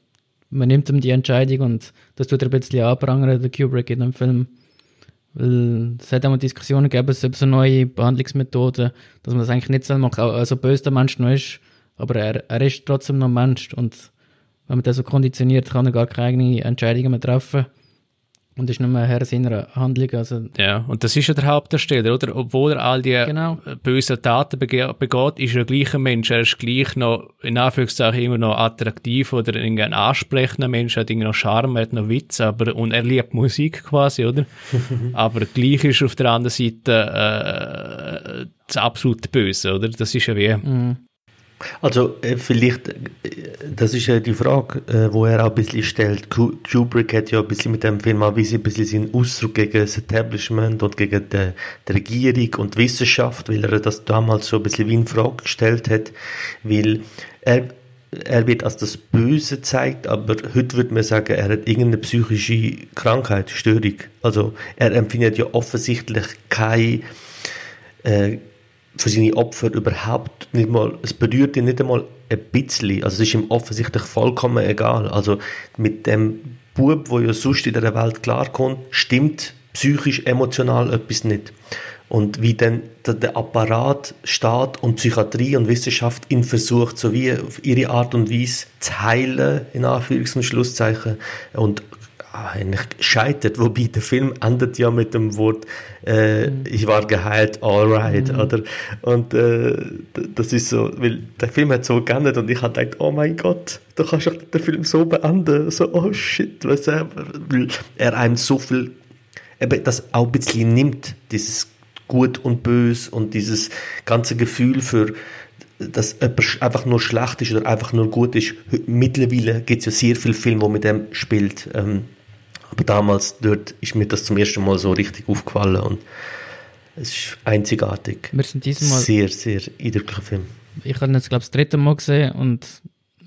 man nimmt ihm die Entscheidung und das tut er ein bisschen anprangern, der Kubrick in dem Film. Weil es hat auch mal Diskussionen gegeben über so neue Behandlungsmethoden, dass man das eigentlich nicht so macht. Also böse der Mensch noch ist, aber er, er ist trotzdem noch Mensch und wenn man das so konditioniert, kann er gar keine eigenen Entscheidungen mehr treffen. Und ist nicht mehr Herr seiner Handlung. Also ja, und das ist ja der Hauptdarsteller, oder? Obwohl er all die genau. bösen Taten begeht, ist er gleich ein Mensch. Er ist gleich noch, in Anführungszeichen, immer noch attraktiv oder ein ansprechender Mensch, er hat irgendwie noch Charme, er hat noch Witz, aber, und er liebt Musik quasi, oder? aber gleich ist er auf der anderen Seite, äh, das absolut Böse, oder? Das ist ja wie, mhm. Also äh, vielleicht, äh, das ist ja die Frage, äh, wo er auch ein bisschen stellt. Kubrick hat ja ein bisschen mit dem Film auch ein bisschen seinen Ausdruck gegen das Establishment und gegen die, die Regierung und die Wissenschaft, weil er das damals so ein bisschen wie in Frage gestellt hat, weil er er wird als das Böse gezeigt, aber heute würde man sagen, er hat irgendeine psychische Krankheit, Störung. Also er empfindet ja offensichtlich keine äh, für seine Opfer überhaupt nicht mal, es berührt ihn nicht einmal ein bisschen, also es ist ihm offensichtlich vollkommen egal. Also mit dem Bub, wo ja sonst in der Welt klarkommt, stimmt psychisch, emotional etwas nicht. Und wie dann der Apparat, Staat und Psychiatrie und Wissenschaft ihn versucht, so wie auf ihre Art und Weise zu heilen, in Anführungs- und Schlusszeichen, und eigentlich scheitert, wobei der Film endet ja mit dem Wort äh, mhm. ich war geheilt, alright, mhm. oder? Und äh, das ist so, weil der Film hat so geendet und ich habe gedacht, oh mein Gott, du kannst doch den Film so beenden, so, oh shit, was er, weil er einem so viel, eben das auch ein bisschen nimmt, dieses Gut und Bös und dieses ganze Gefühl für dass jemand einfach nur schlecht ist oder einfach nur gut ist. Mittlerweile gibt es ja sehr viele Filme, wo mit dem spielt. Ähm, aber damals dort ist mir das zum ersten Mal so richtig aufgefallen und es ist einzigartig. Wir sind diesmal sehr, sehr eindrücklicher Film. Ich habe ihn jetzt, glaube ich, das dritte Mal gesehen und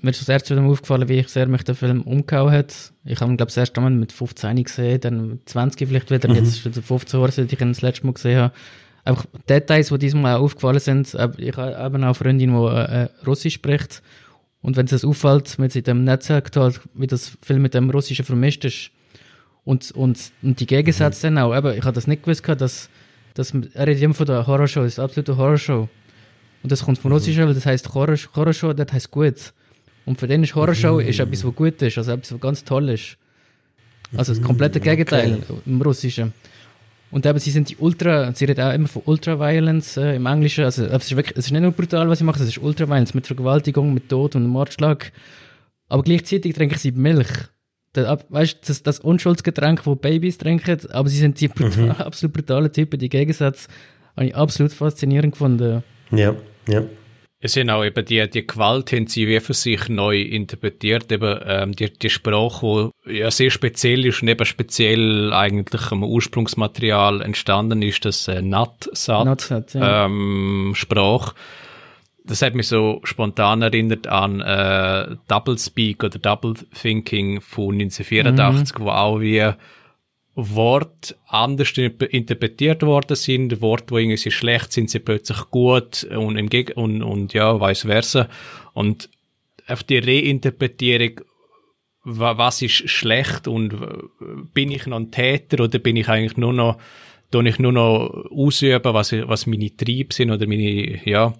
mir ist das erste Mal aufgefallen, wie ich sehr mich der Film umgehauen hat. Ich habe ihn, glaube ich, das erste Mal mit 15 gesehen, dann mit 20 vielleicht wieder, mhm. jetzt ist es 15 Jahre, seit ich ihn das letzte Mal gesehen habe. Einfach Details, die diesmal auch aufgefallen sind. Ich habe eben auch eine Freundin, die äh, Russisch spricht. Und wenn es auffällt, wenn sie dem Netzwerk halt, wie das Film mit dem Russischen vermischt ist, und, und, und die Gegensätze mhm. dann auch. Eben, ich habe das nicht gewusst, dass, dass er redet immer von der Horrorshow, das ist eine absolute Horrorshow. Und das kommt von mhm. Russisch, weil das heißt Horror, Horrorshow, das heißt gut. Und für den ist Horrorshow mhm. ist etwas, was gut ist, also etwas, was ganz toll ist. Also das komplette mhm, Gegenteil okay. im Russischen. Und eben, sie sind die Ultra, sie reden auch immer von Ultraviolence äh, im Englischen. Also es ist, wirklich, es ist nicht nur brutal, was sie machen, es ist Ultraviolence mit Vergewaltigung, mit Tod und Mordschlag. Aber gleichzeitig trinken sie Milch der, weißt, das, das Unschuldsgetränk, wo Babys trinken, aber sie sind die brutal, mhm. absolut brutalen Typen. Die Gegensatz habe ich absolut faszinierend gefunden. Ja, ja. Es sind auch eben die, die Gewalt haben sie wie für sich neu interpretiert, eben ähm, die, die Sprache, die ja sehr speziell ist und eben speziell eigentlich am Ursprungsmaterial entstanden ist, das äh, Natsat, ja. ähm, das hat mich so spontan erinnert an äh, Double Speak oder Double Thinking von 1984, mhm. wo auch wie Wort anders interpretiert worden sind, Worte, wo irgendwie schlecht sind, sie plötzlich gut und im Geg und, und ja, vice versa. Und auf die Reinterpretierung, was ist schlecht und bin ich noch ein Täter oder bin ich eigentlich nur noch, tue ich nur noch ausüben, was, was meine Triebe sind oder meine, ja,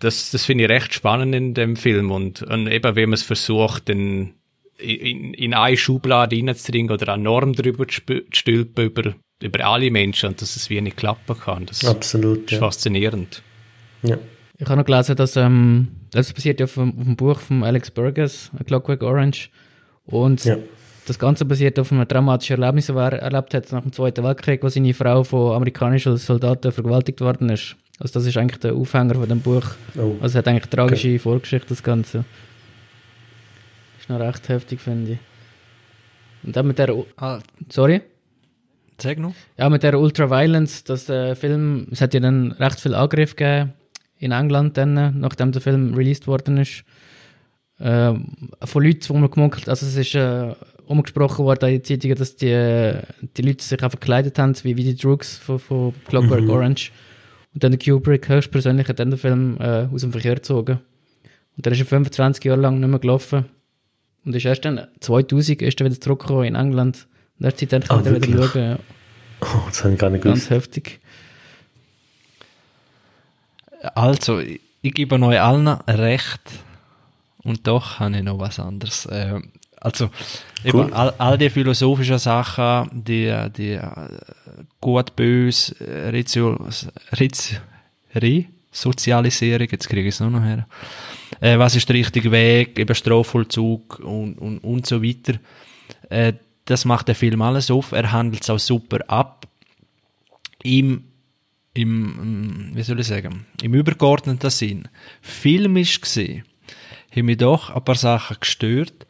das, das finde ich recht spannend in dem Film und, und eben, wie man es versucht, in, in, in eine Schublade reinzudringen oder eine Norm drüber zu stülpen über, über alle Menschen und dass es wie nicht klappen kann. Das Absolut, ist ja. faszinierend. Ja. Ich habe noch gelesen, dass ähm, das basiert ja auf, auf dem Buch von Alex Burgess, A Clockwork Orange. Und ja. das Ganze basiert auf einem dramatischen Erlebnis, das er erlebt hat nach dem Zweiten Weltkrieg, wo seine Frau von amerikanischen Soldaten vergewaltigt worden ist. Also das ist eigentlich der Aufhänger von dem Buch. Oh. Also es hat eigentlich eine tragische okay. Vorgeschichte, das Ganze. Ist noch recht heftig, finde ich. Und dann mit der... Ah. Sorry? Sag noch. Ja, mit der Ultraviolence, das der Film, es hat ja dann recht viel Angriff gegeben in England dann, nachdem der Film released worden ist. Äh, von Leuten, wo man gemunkelt, also es ist äh, umgesprochen worden in den Zeitungen, dass die, die Leute sich einfach verkleidet haben, wie, wie die Drugs von, von Clockwork mhm. Orange. Und dann Kubrick höchstpersönlich hat dann den Film äh, aus dem Verkehr gezogen. Und der ist 25 Jahre lang nicht mehr gelaufen. Und ist erst dann 2000 ist er wieder zurückgekommen in England. Und erst seitdem kann ah, wieder schauen. Ja. Oh, das habe ich gar nicht gewusst. Ganz heftig. Also, ich gebe euch allen recht. Und doch habe ich noch was anderes. Äh, also, cool. eben all, all die philosophischen Sachen, die, die äh, gut, böse, Resozialisierung, jetzt kriege ich es nur noch her. Äh, was ist der richtige Weg, eben Strafvollzug und, und, und so weiter. Äh, das macht der Film alles auf. Er handelt es auch super ab. Im, im, wie soll ich sagen, im übergeordneten Sinn. Filmisch gesehen, haben mich doch ein paar Sachen gestört.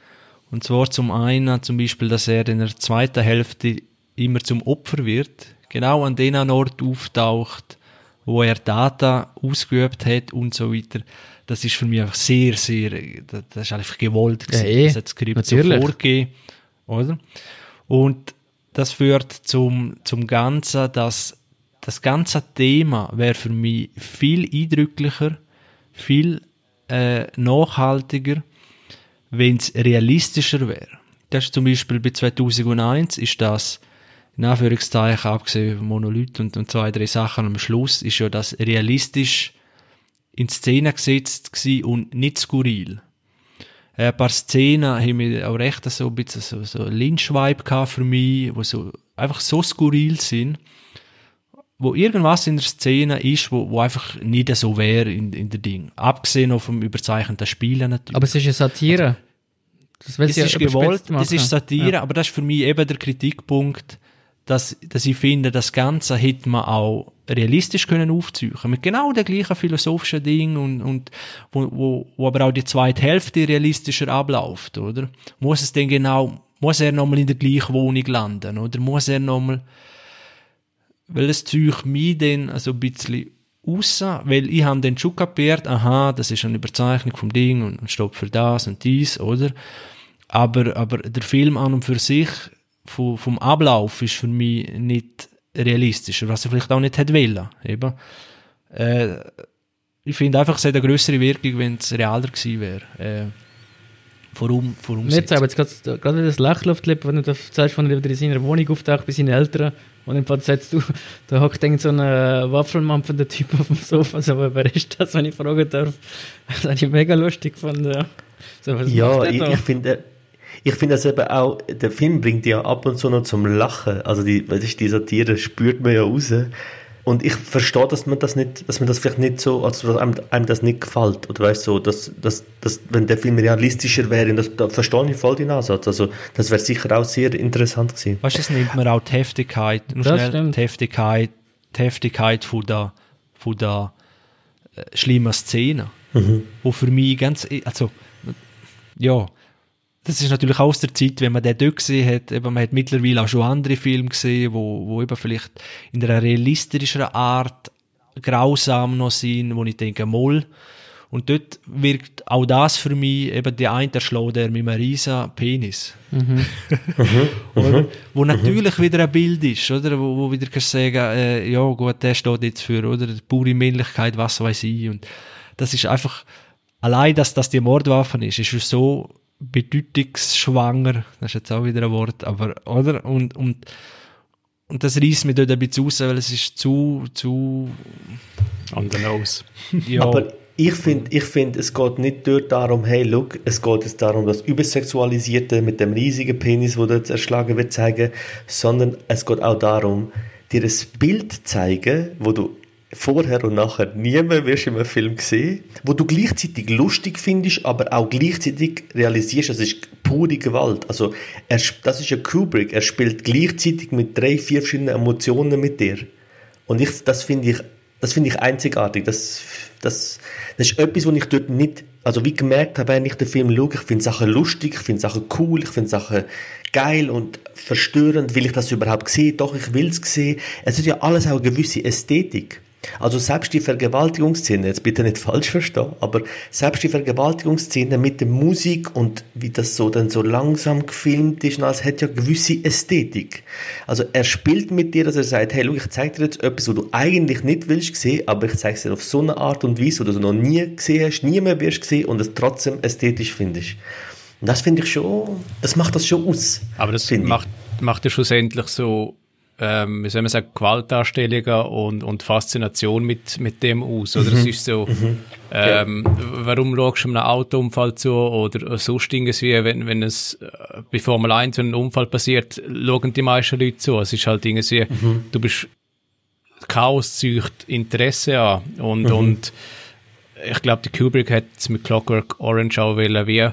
Und zwar zum einen zum Beispiel, dass er in der zweiten Hälfte immer zum Opfer wird, genau an den Ort auftaucht, wo er Data ausgeübt hat und so weiter. Das ist für mich einfach sehr, sehr, das ist einfach gewollt gewesen. Ja, eh. Das hat das Skript so vorgegeben, oder? Und das führt zum, zum Ganzen, dass das ganze Thema wäre für mich viel eindrücklicher, viel äh, nachhaltiger, wenn es realistischer wäre. Das ist zum Beispiel bei 2001 ist das in Anführungszeichen, abgesehen von Monolith und, und zwei, drei Sachen am Schluss, ist ja das realistisch in Szene gesetzt und nicht skurril. Ein paar Szenen haben mir auch recht so ein bisschen so, so Lynch-Vibe für mich, wo so einfach so skurril sind, wo irgendwas in der Szene ist, wo, wo einfach nicht so wäre in, in der Ding. Abgesehen vom überzeichneten Spielen natürlich. Aber es ist eine Satire. Das, das ja ist gewollt, das ist Satire, ja. aber das ist für mich eben der Kritikpunkt, dass, dass ich finde, das Ganze hätte man auch realistisch können aufziehen mit genau den gleichen philosophischen Ding und, und wo, wo, wo aber auch die zweite Hälfte realistischer abläuft, oder? Muss es denn genau, muss er nochmal in der gleichen Wohnung landen, oder? Muss er nochmal, weil das Zeug mich dann also ein bisschen raus, weil ich habe dann schon kapiert, aha, das ist eine Überzeichnung vom Ding und, und stopp für das und dies, oder? Aber, aber der Film an und für sich vom, vom Ablauf ist für mich nicht realistischer, was er vielleicht auch nicht hätte wollen. Eben. Äh, ich finde einfach, es hätte eine größere Wirkung, wenn es realer gewesen wäre. Äh, Warum, warum Jetzt aber jetzt gerade, gerade das Lächeln auf die Lippen, wenn du sagst, von er wieder in seiner Wohnung auftaucht bei seinen Eltern und im Fall sagst du, da hockt so ein Waffelmampfender Typ auf dem Sofa, so, aber wer ist das, wenn ich fragen darf? Das habe ich mega lustig von so, ja, ich, ich finde ich finde das eben auch, der Film bringt ja ab und zu noch zum Lachen. Also die, die Satire spürt man ja raus. Und ich verstehe, dass man das nicht, dass man das vielleicht nicht so, also dass einem, einem das nicht gefällt. Oder weißt du, so, dass, dass, dass, wenn der Film realistischer wäre, das, da verstehe ich voll den Ansatz. Also, das wäre sicher auch sehr interessant gewesen. Weißt du, das nimmt man auch die Heftigkeit, das schnell, stimmt. die Heftigkeit, die Heftigkeit von der, von der äh, schlimmen Szene. Mhm. Wo für mich ganz, also, ja, das ist natürlich auch aus der Zeit, wenn man den dort gesehen hat, eben, man hat mittlerweile auch schon andere Filme gesehen, wo, wo eben vielleicht in einer realistischeren Art grausam noch sind, wo ich denke, moll. Und dort wirkt auch das für mich, eben der eine erschlägt der mit einem riesen Penis. Mhm. oder? Wo mhm. natürlich wieder ein Bild ist, oder? Wo, wo wieder kannst sagen, äh, ja gut, der steht jetzt für, oder? Pure Männlichkeit, was weiß ich. Und das ist einfach, allein, dass das die Mordwaffe ist, ist so bedeutungsschwanger, das ist jetzt auch wieder ein Wort, aber, oder? Und, und, und das reißt mich dort ein bisschen raus, weil es ist zu, zu... On the nose. ja. Aber ich finde, ich find, es geht nicht dort darum, hey, look, es geht jetzt darum, das Übersexualisierte mit dem riesigen Penis, wo dort erschlagen wird, zeigen, sondern es geht auch darum, dir ein Bild zeigen, wo du vorher und nachher niemand wirst in einem Film sehen, wo du gleichzeitig lustig findest, aber auch gleichzeitig realisierst, das ist pure Gewalt. Also, er, das ist ein Kubrick, er spielt gleichzeitig mit drei, vier verschiedenen Emotionen mit dir. Und ich, das finde ich, das finde ich einzigartig. Das, das, das ist etwas, was ich dort nicht, also wie gemerkt habe, wenn ich den Film schaue, ich finde Sachen lustig, ich finde Sachen cool, ich finde Sachen geil und verstörend. Will ich das überhaupt sehen? Doch, ich will es sehen. Es ist ja alles auch eine gewisse Ästhetik. Also selbst die Vergewaltigungsszene, jetzt bitte nicht falsch verstehen, aber selbst die Vergewaltigungsszene mit der Musik und wie das so dann so langsam gefilmt ist, als hätte ja gewisse Ästhetik. Also er spielt mit dir, dass er sagt, hey, schau, ich zeige dir jetzt etwas, was du eigentlich nicht willst sehen, aber ich zeige es dir auf so eine Art und Weise, wo du noch nie gesehen hast, nie mehr wirst sehen und es trotzdem ästhetisch findest. Und das finde ich schon, das macht das schon aus. Aber das macht, macht ja schlussendlich so ähm, wie soll man sagen, Gewaltdarstellungen und, und Faszination mit, mit dem aus. Oder mhm. es ist so, mhm. ähm, warum schaust du einem Autounfall zu oder sonst irgendwie, wenn, wenn es äh, bei Formel 1, wenn ein Unfall passiert, schauen die meisten Leute zu. Es ist halt irgendwie, mhm. du bist, Chaos zücht Interesse an und, mhm. und ich glaube, der Kubrick hat es mit Clockwork Orange auch wollen, wie, äh,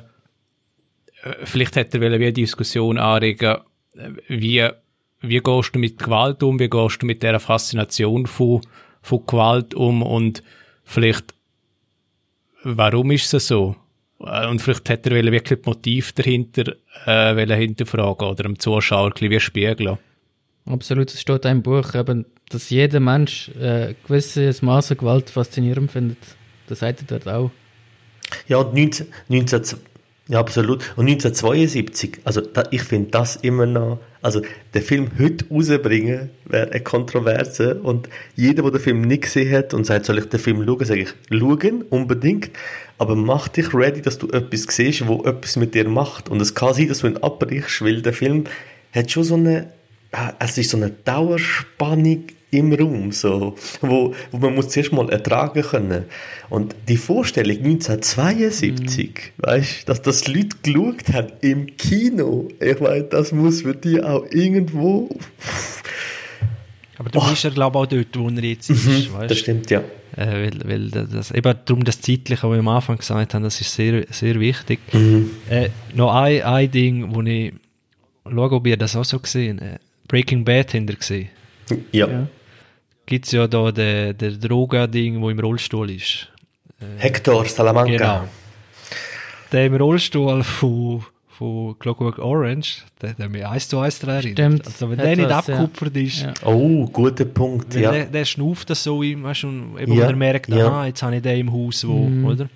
vielleicht hätte er wollen, wie eine Diskussion anregen, äh, wie wie gehst du mit Gewalt um, wie gehst du mit der Faszination von, von Gewalt um und vielleicht, warum ist es so? Äh, und vielleicht hätte er wirklich das Motiv dahinter äh, hinterfragen oder dem Zuschauer ein bisschen wie spiegeln. Absolut, es steht auch im Buch, eben, dass jeder Mensch äh, ein gewisses Maß an Gewalt faszinierend findet. Das sagt er dort auch. Ja, und 19, 19, ja, absolut. Und 1972, also da, ich finde das immer noch, also den Film heute rausbringen, wäre eine Kontroverse. Und jeder, der den Film nicht gesehen hat und sagt, soll ich den Film schauen, sage ich, schauen, unbedingt. Aber mach dich ready, dass du etwas siehst, wo etwas mit dir macht. Und es kann sein, dass du ihn abbrichst, weil der Film hat schon so eine, ah, es ist so eine Dauerspannung im Raum, so, wo, wo man muss zuerst mal ertragen können. Und die Vorstellung 1972, mhm. weißt, dass das Leute geschaut haben im Kino, ich meine, das muss für die auch irgendwo. Aber du oh. bist ja, glaube ich, auch dort, wo er jetzt ist. Mhm, weißt? Das stimmt, ja. Äh, weil, weil das, eben darum das Zeitliche, was wir am Anfang gesagt haben, das ist sehr, sehr wichtig. Mhm. Äh, noch ein, ein Ding, wo ich schaue, ob ihr das auch so gesehen äh, Breaking Bad ihr gesehen? Ja. ja gibt es ja da den, den Droga-Ding, wo im Rollstuhl ist. Äh, Hector Salamanca. Genau. Der im Rollstuhl von, von Clockwork Orange, der hat mich eins zu eins daran Stimmt. Also wenn der nicht abgekupfert ja. ist. Ja. Oh, guter Punkt, ja. Der, der schnauft das so, im, weißt du, eben, ja. er merkt, ja. ah, jetzt habe ich den im Haus, wo, mhm. oder?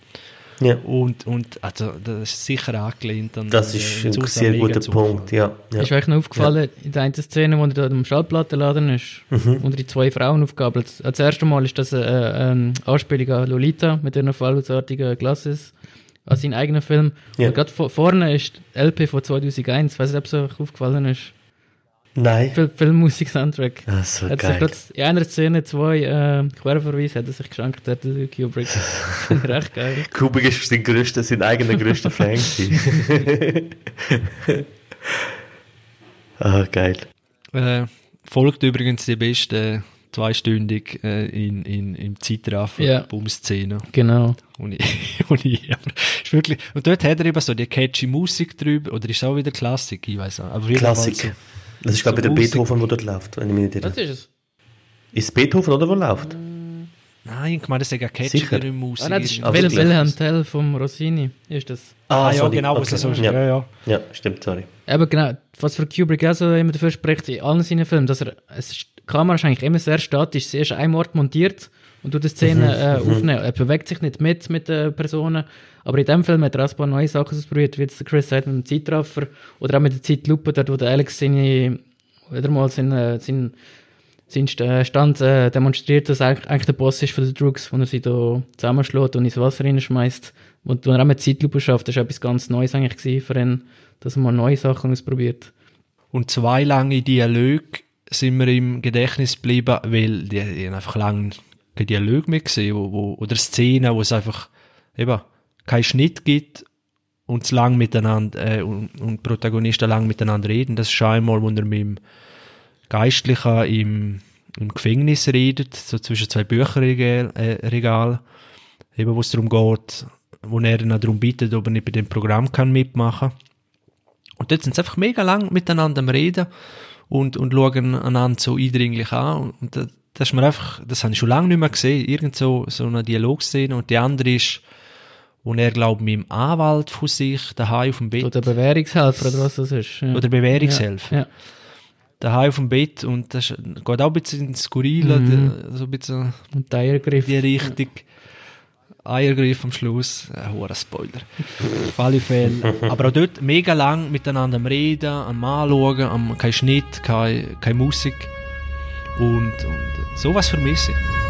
Ja. Und, und also, das ist sicher angelehnt an Das ist ein sehr guter Punkt, ja. ja. Ist euch noch aufgefallen, ja. in der einen Szene, wo er da am Schallplattenladen ist, mhm. unter die zwei Frauen aufgabelt. Das erste Mal ist das eine, eine Anspielung an Lolita mit ihren fallungsartigen Glasses, an seinen eigenen Film. Ja. Und gerade vorne ist LP von 2001, ich weiß nicht, ob es euch aufgefallen ist. Nein. Fil Filmmusik-Soundtrack. Ah, so hat geil. Sich in einer Szene zwei äh, Querverweise hat er sich geschenkt, der Kubrick. Recht geil. Kubrick ist sein, größter, sein eigener größter Fan. ah, geil. Äh, folgt übrigens die beste zweistündig äh, in, in, im Zeitraffer ja. Boom-Szene. Genau. Und, ich, und, ich, ist wirklich, und dort hat er eben so die catchy Musik drüber, oder ist es auch wieder Klassik, ich weiß auch. Aber Klassik. So, das ist, glaube ich, so der Beethoven, der dort läuft, wenn ich mich nicht irre. Was ist es? Ist es Beethoven, oder, wo läuft? Nein, ich meine, das ist ja catchigere Musik. Ah, nein, das ist also Wil Wilhelm Tell vom Rossini, ist das. Ah, ah ja, genau, okay. was so ja. ja, ja. Ja, stimmt, sorry. Aber genau, was für Kubrick also immer dafür spricht, in allen seinen Filmen, dass er, es, die Kamera ist eigentlich immer sehr statisch, sie ist ein Ort montiert und du die Szene mhm, äh, mhm. aufnehmen. Er bewegt sich nicht mit mit den Personen, aber in dem Film hat er auch ein paar neue Sachen ausprobiert, wie jetzt Chris sagt mit dem Zeitraffer oder auch mit der Zeitlupe, dort wo der Alex seine, wieder mal seinen, äh, seinen, seinen Stand äh, demonstriert, dass er eigentlich der Boss ist von den Drugs, wo er sie da zusammenschlägt und ins Wasser reinschmeißt. Und wenn er auch mit Zeitlupe schafft, das war etwas ganz Neues eigentlich für ihn, dass er mal neue Sachen ausprobiert. Und zwei lange Dialoge sind mir im Gedächtnis geblieben, weil die, die einfach lange keine Dialoge mehr gesehen, wo, wo, oder Szenen, wo es einfach eben keinen Schnitt gibt und zu lang miteinander äh, und, und Protagonisten lang miteinander reden. Das ist einmal, wo er mit dem Geistlichen im, im Gefängnis redet, so zwischen zwei Bücherregalen, äh, eben wo es darum geht, wo er dann darum bittet, ob er nicht bei dem Programm kann mitmachen Und dort sind sie einfach mega lang miteinander am Reden und, und schauen einander so eindringlich an. Und das, das ist mir einfach, das habe ich schon lange nicht mehr gesehen, irgend so, so eine Dialogszene. Und die andere ist, wo er, glaube ich, mit dem Anwalt von sich daheim auf dem Bett. Oder Bewährungshelfer, oder was das ist. Ja. Oder Bewährungshelfer. Ja. ja. Daheim auf dem Bett und das geht auch ein bisschen ins Skurrile, mhm. so ein bisschen. Und der Eiergriff. Die Richtung. Eiergriff am Schluss, ein hoher Spoiler. auf alle Fälle. Aber auch dort mega lang miteinander am Reden, am Anschauen, am, kein Schnitt, keine, keine Musik. Und, und sowas vermisse ich.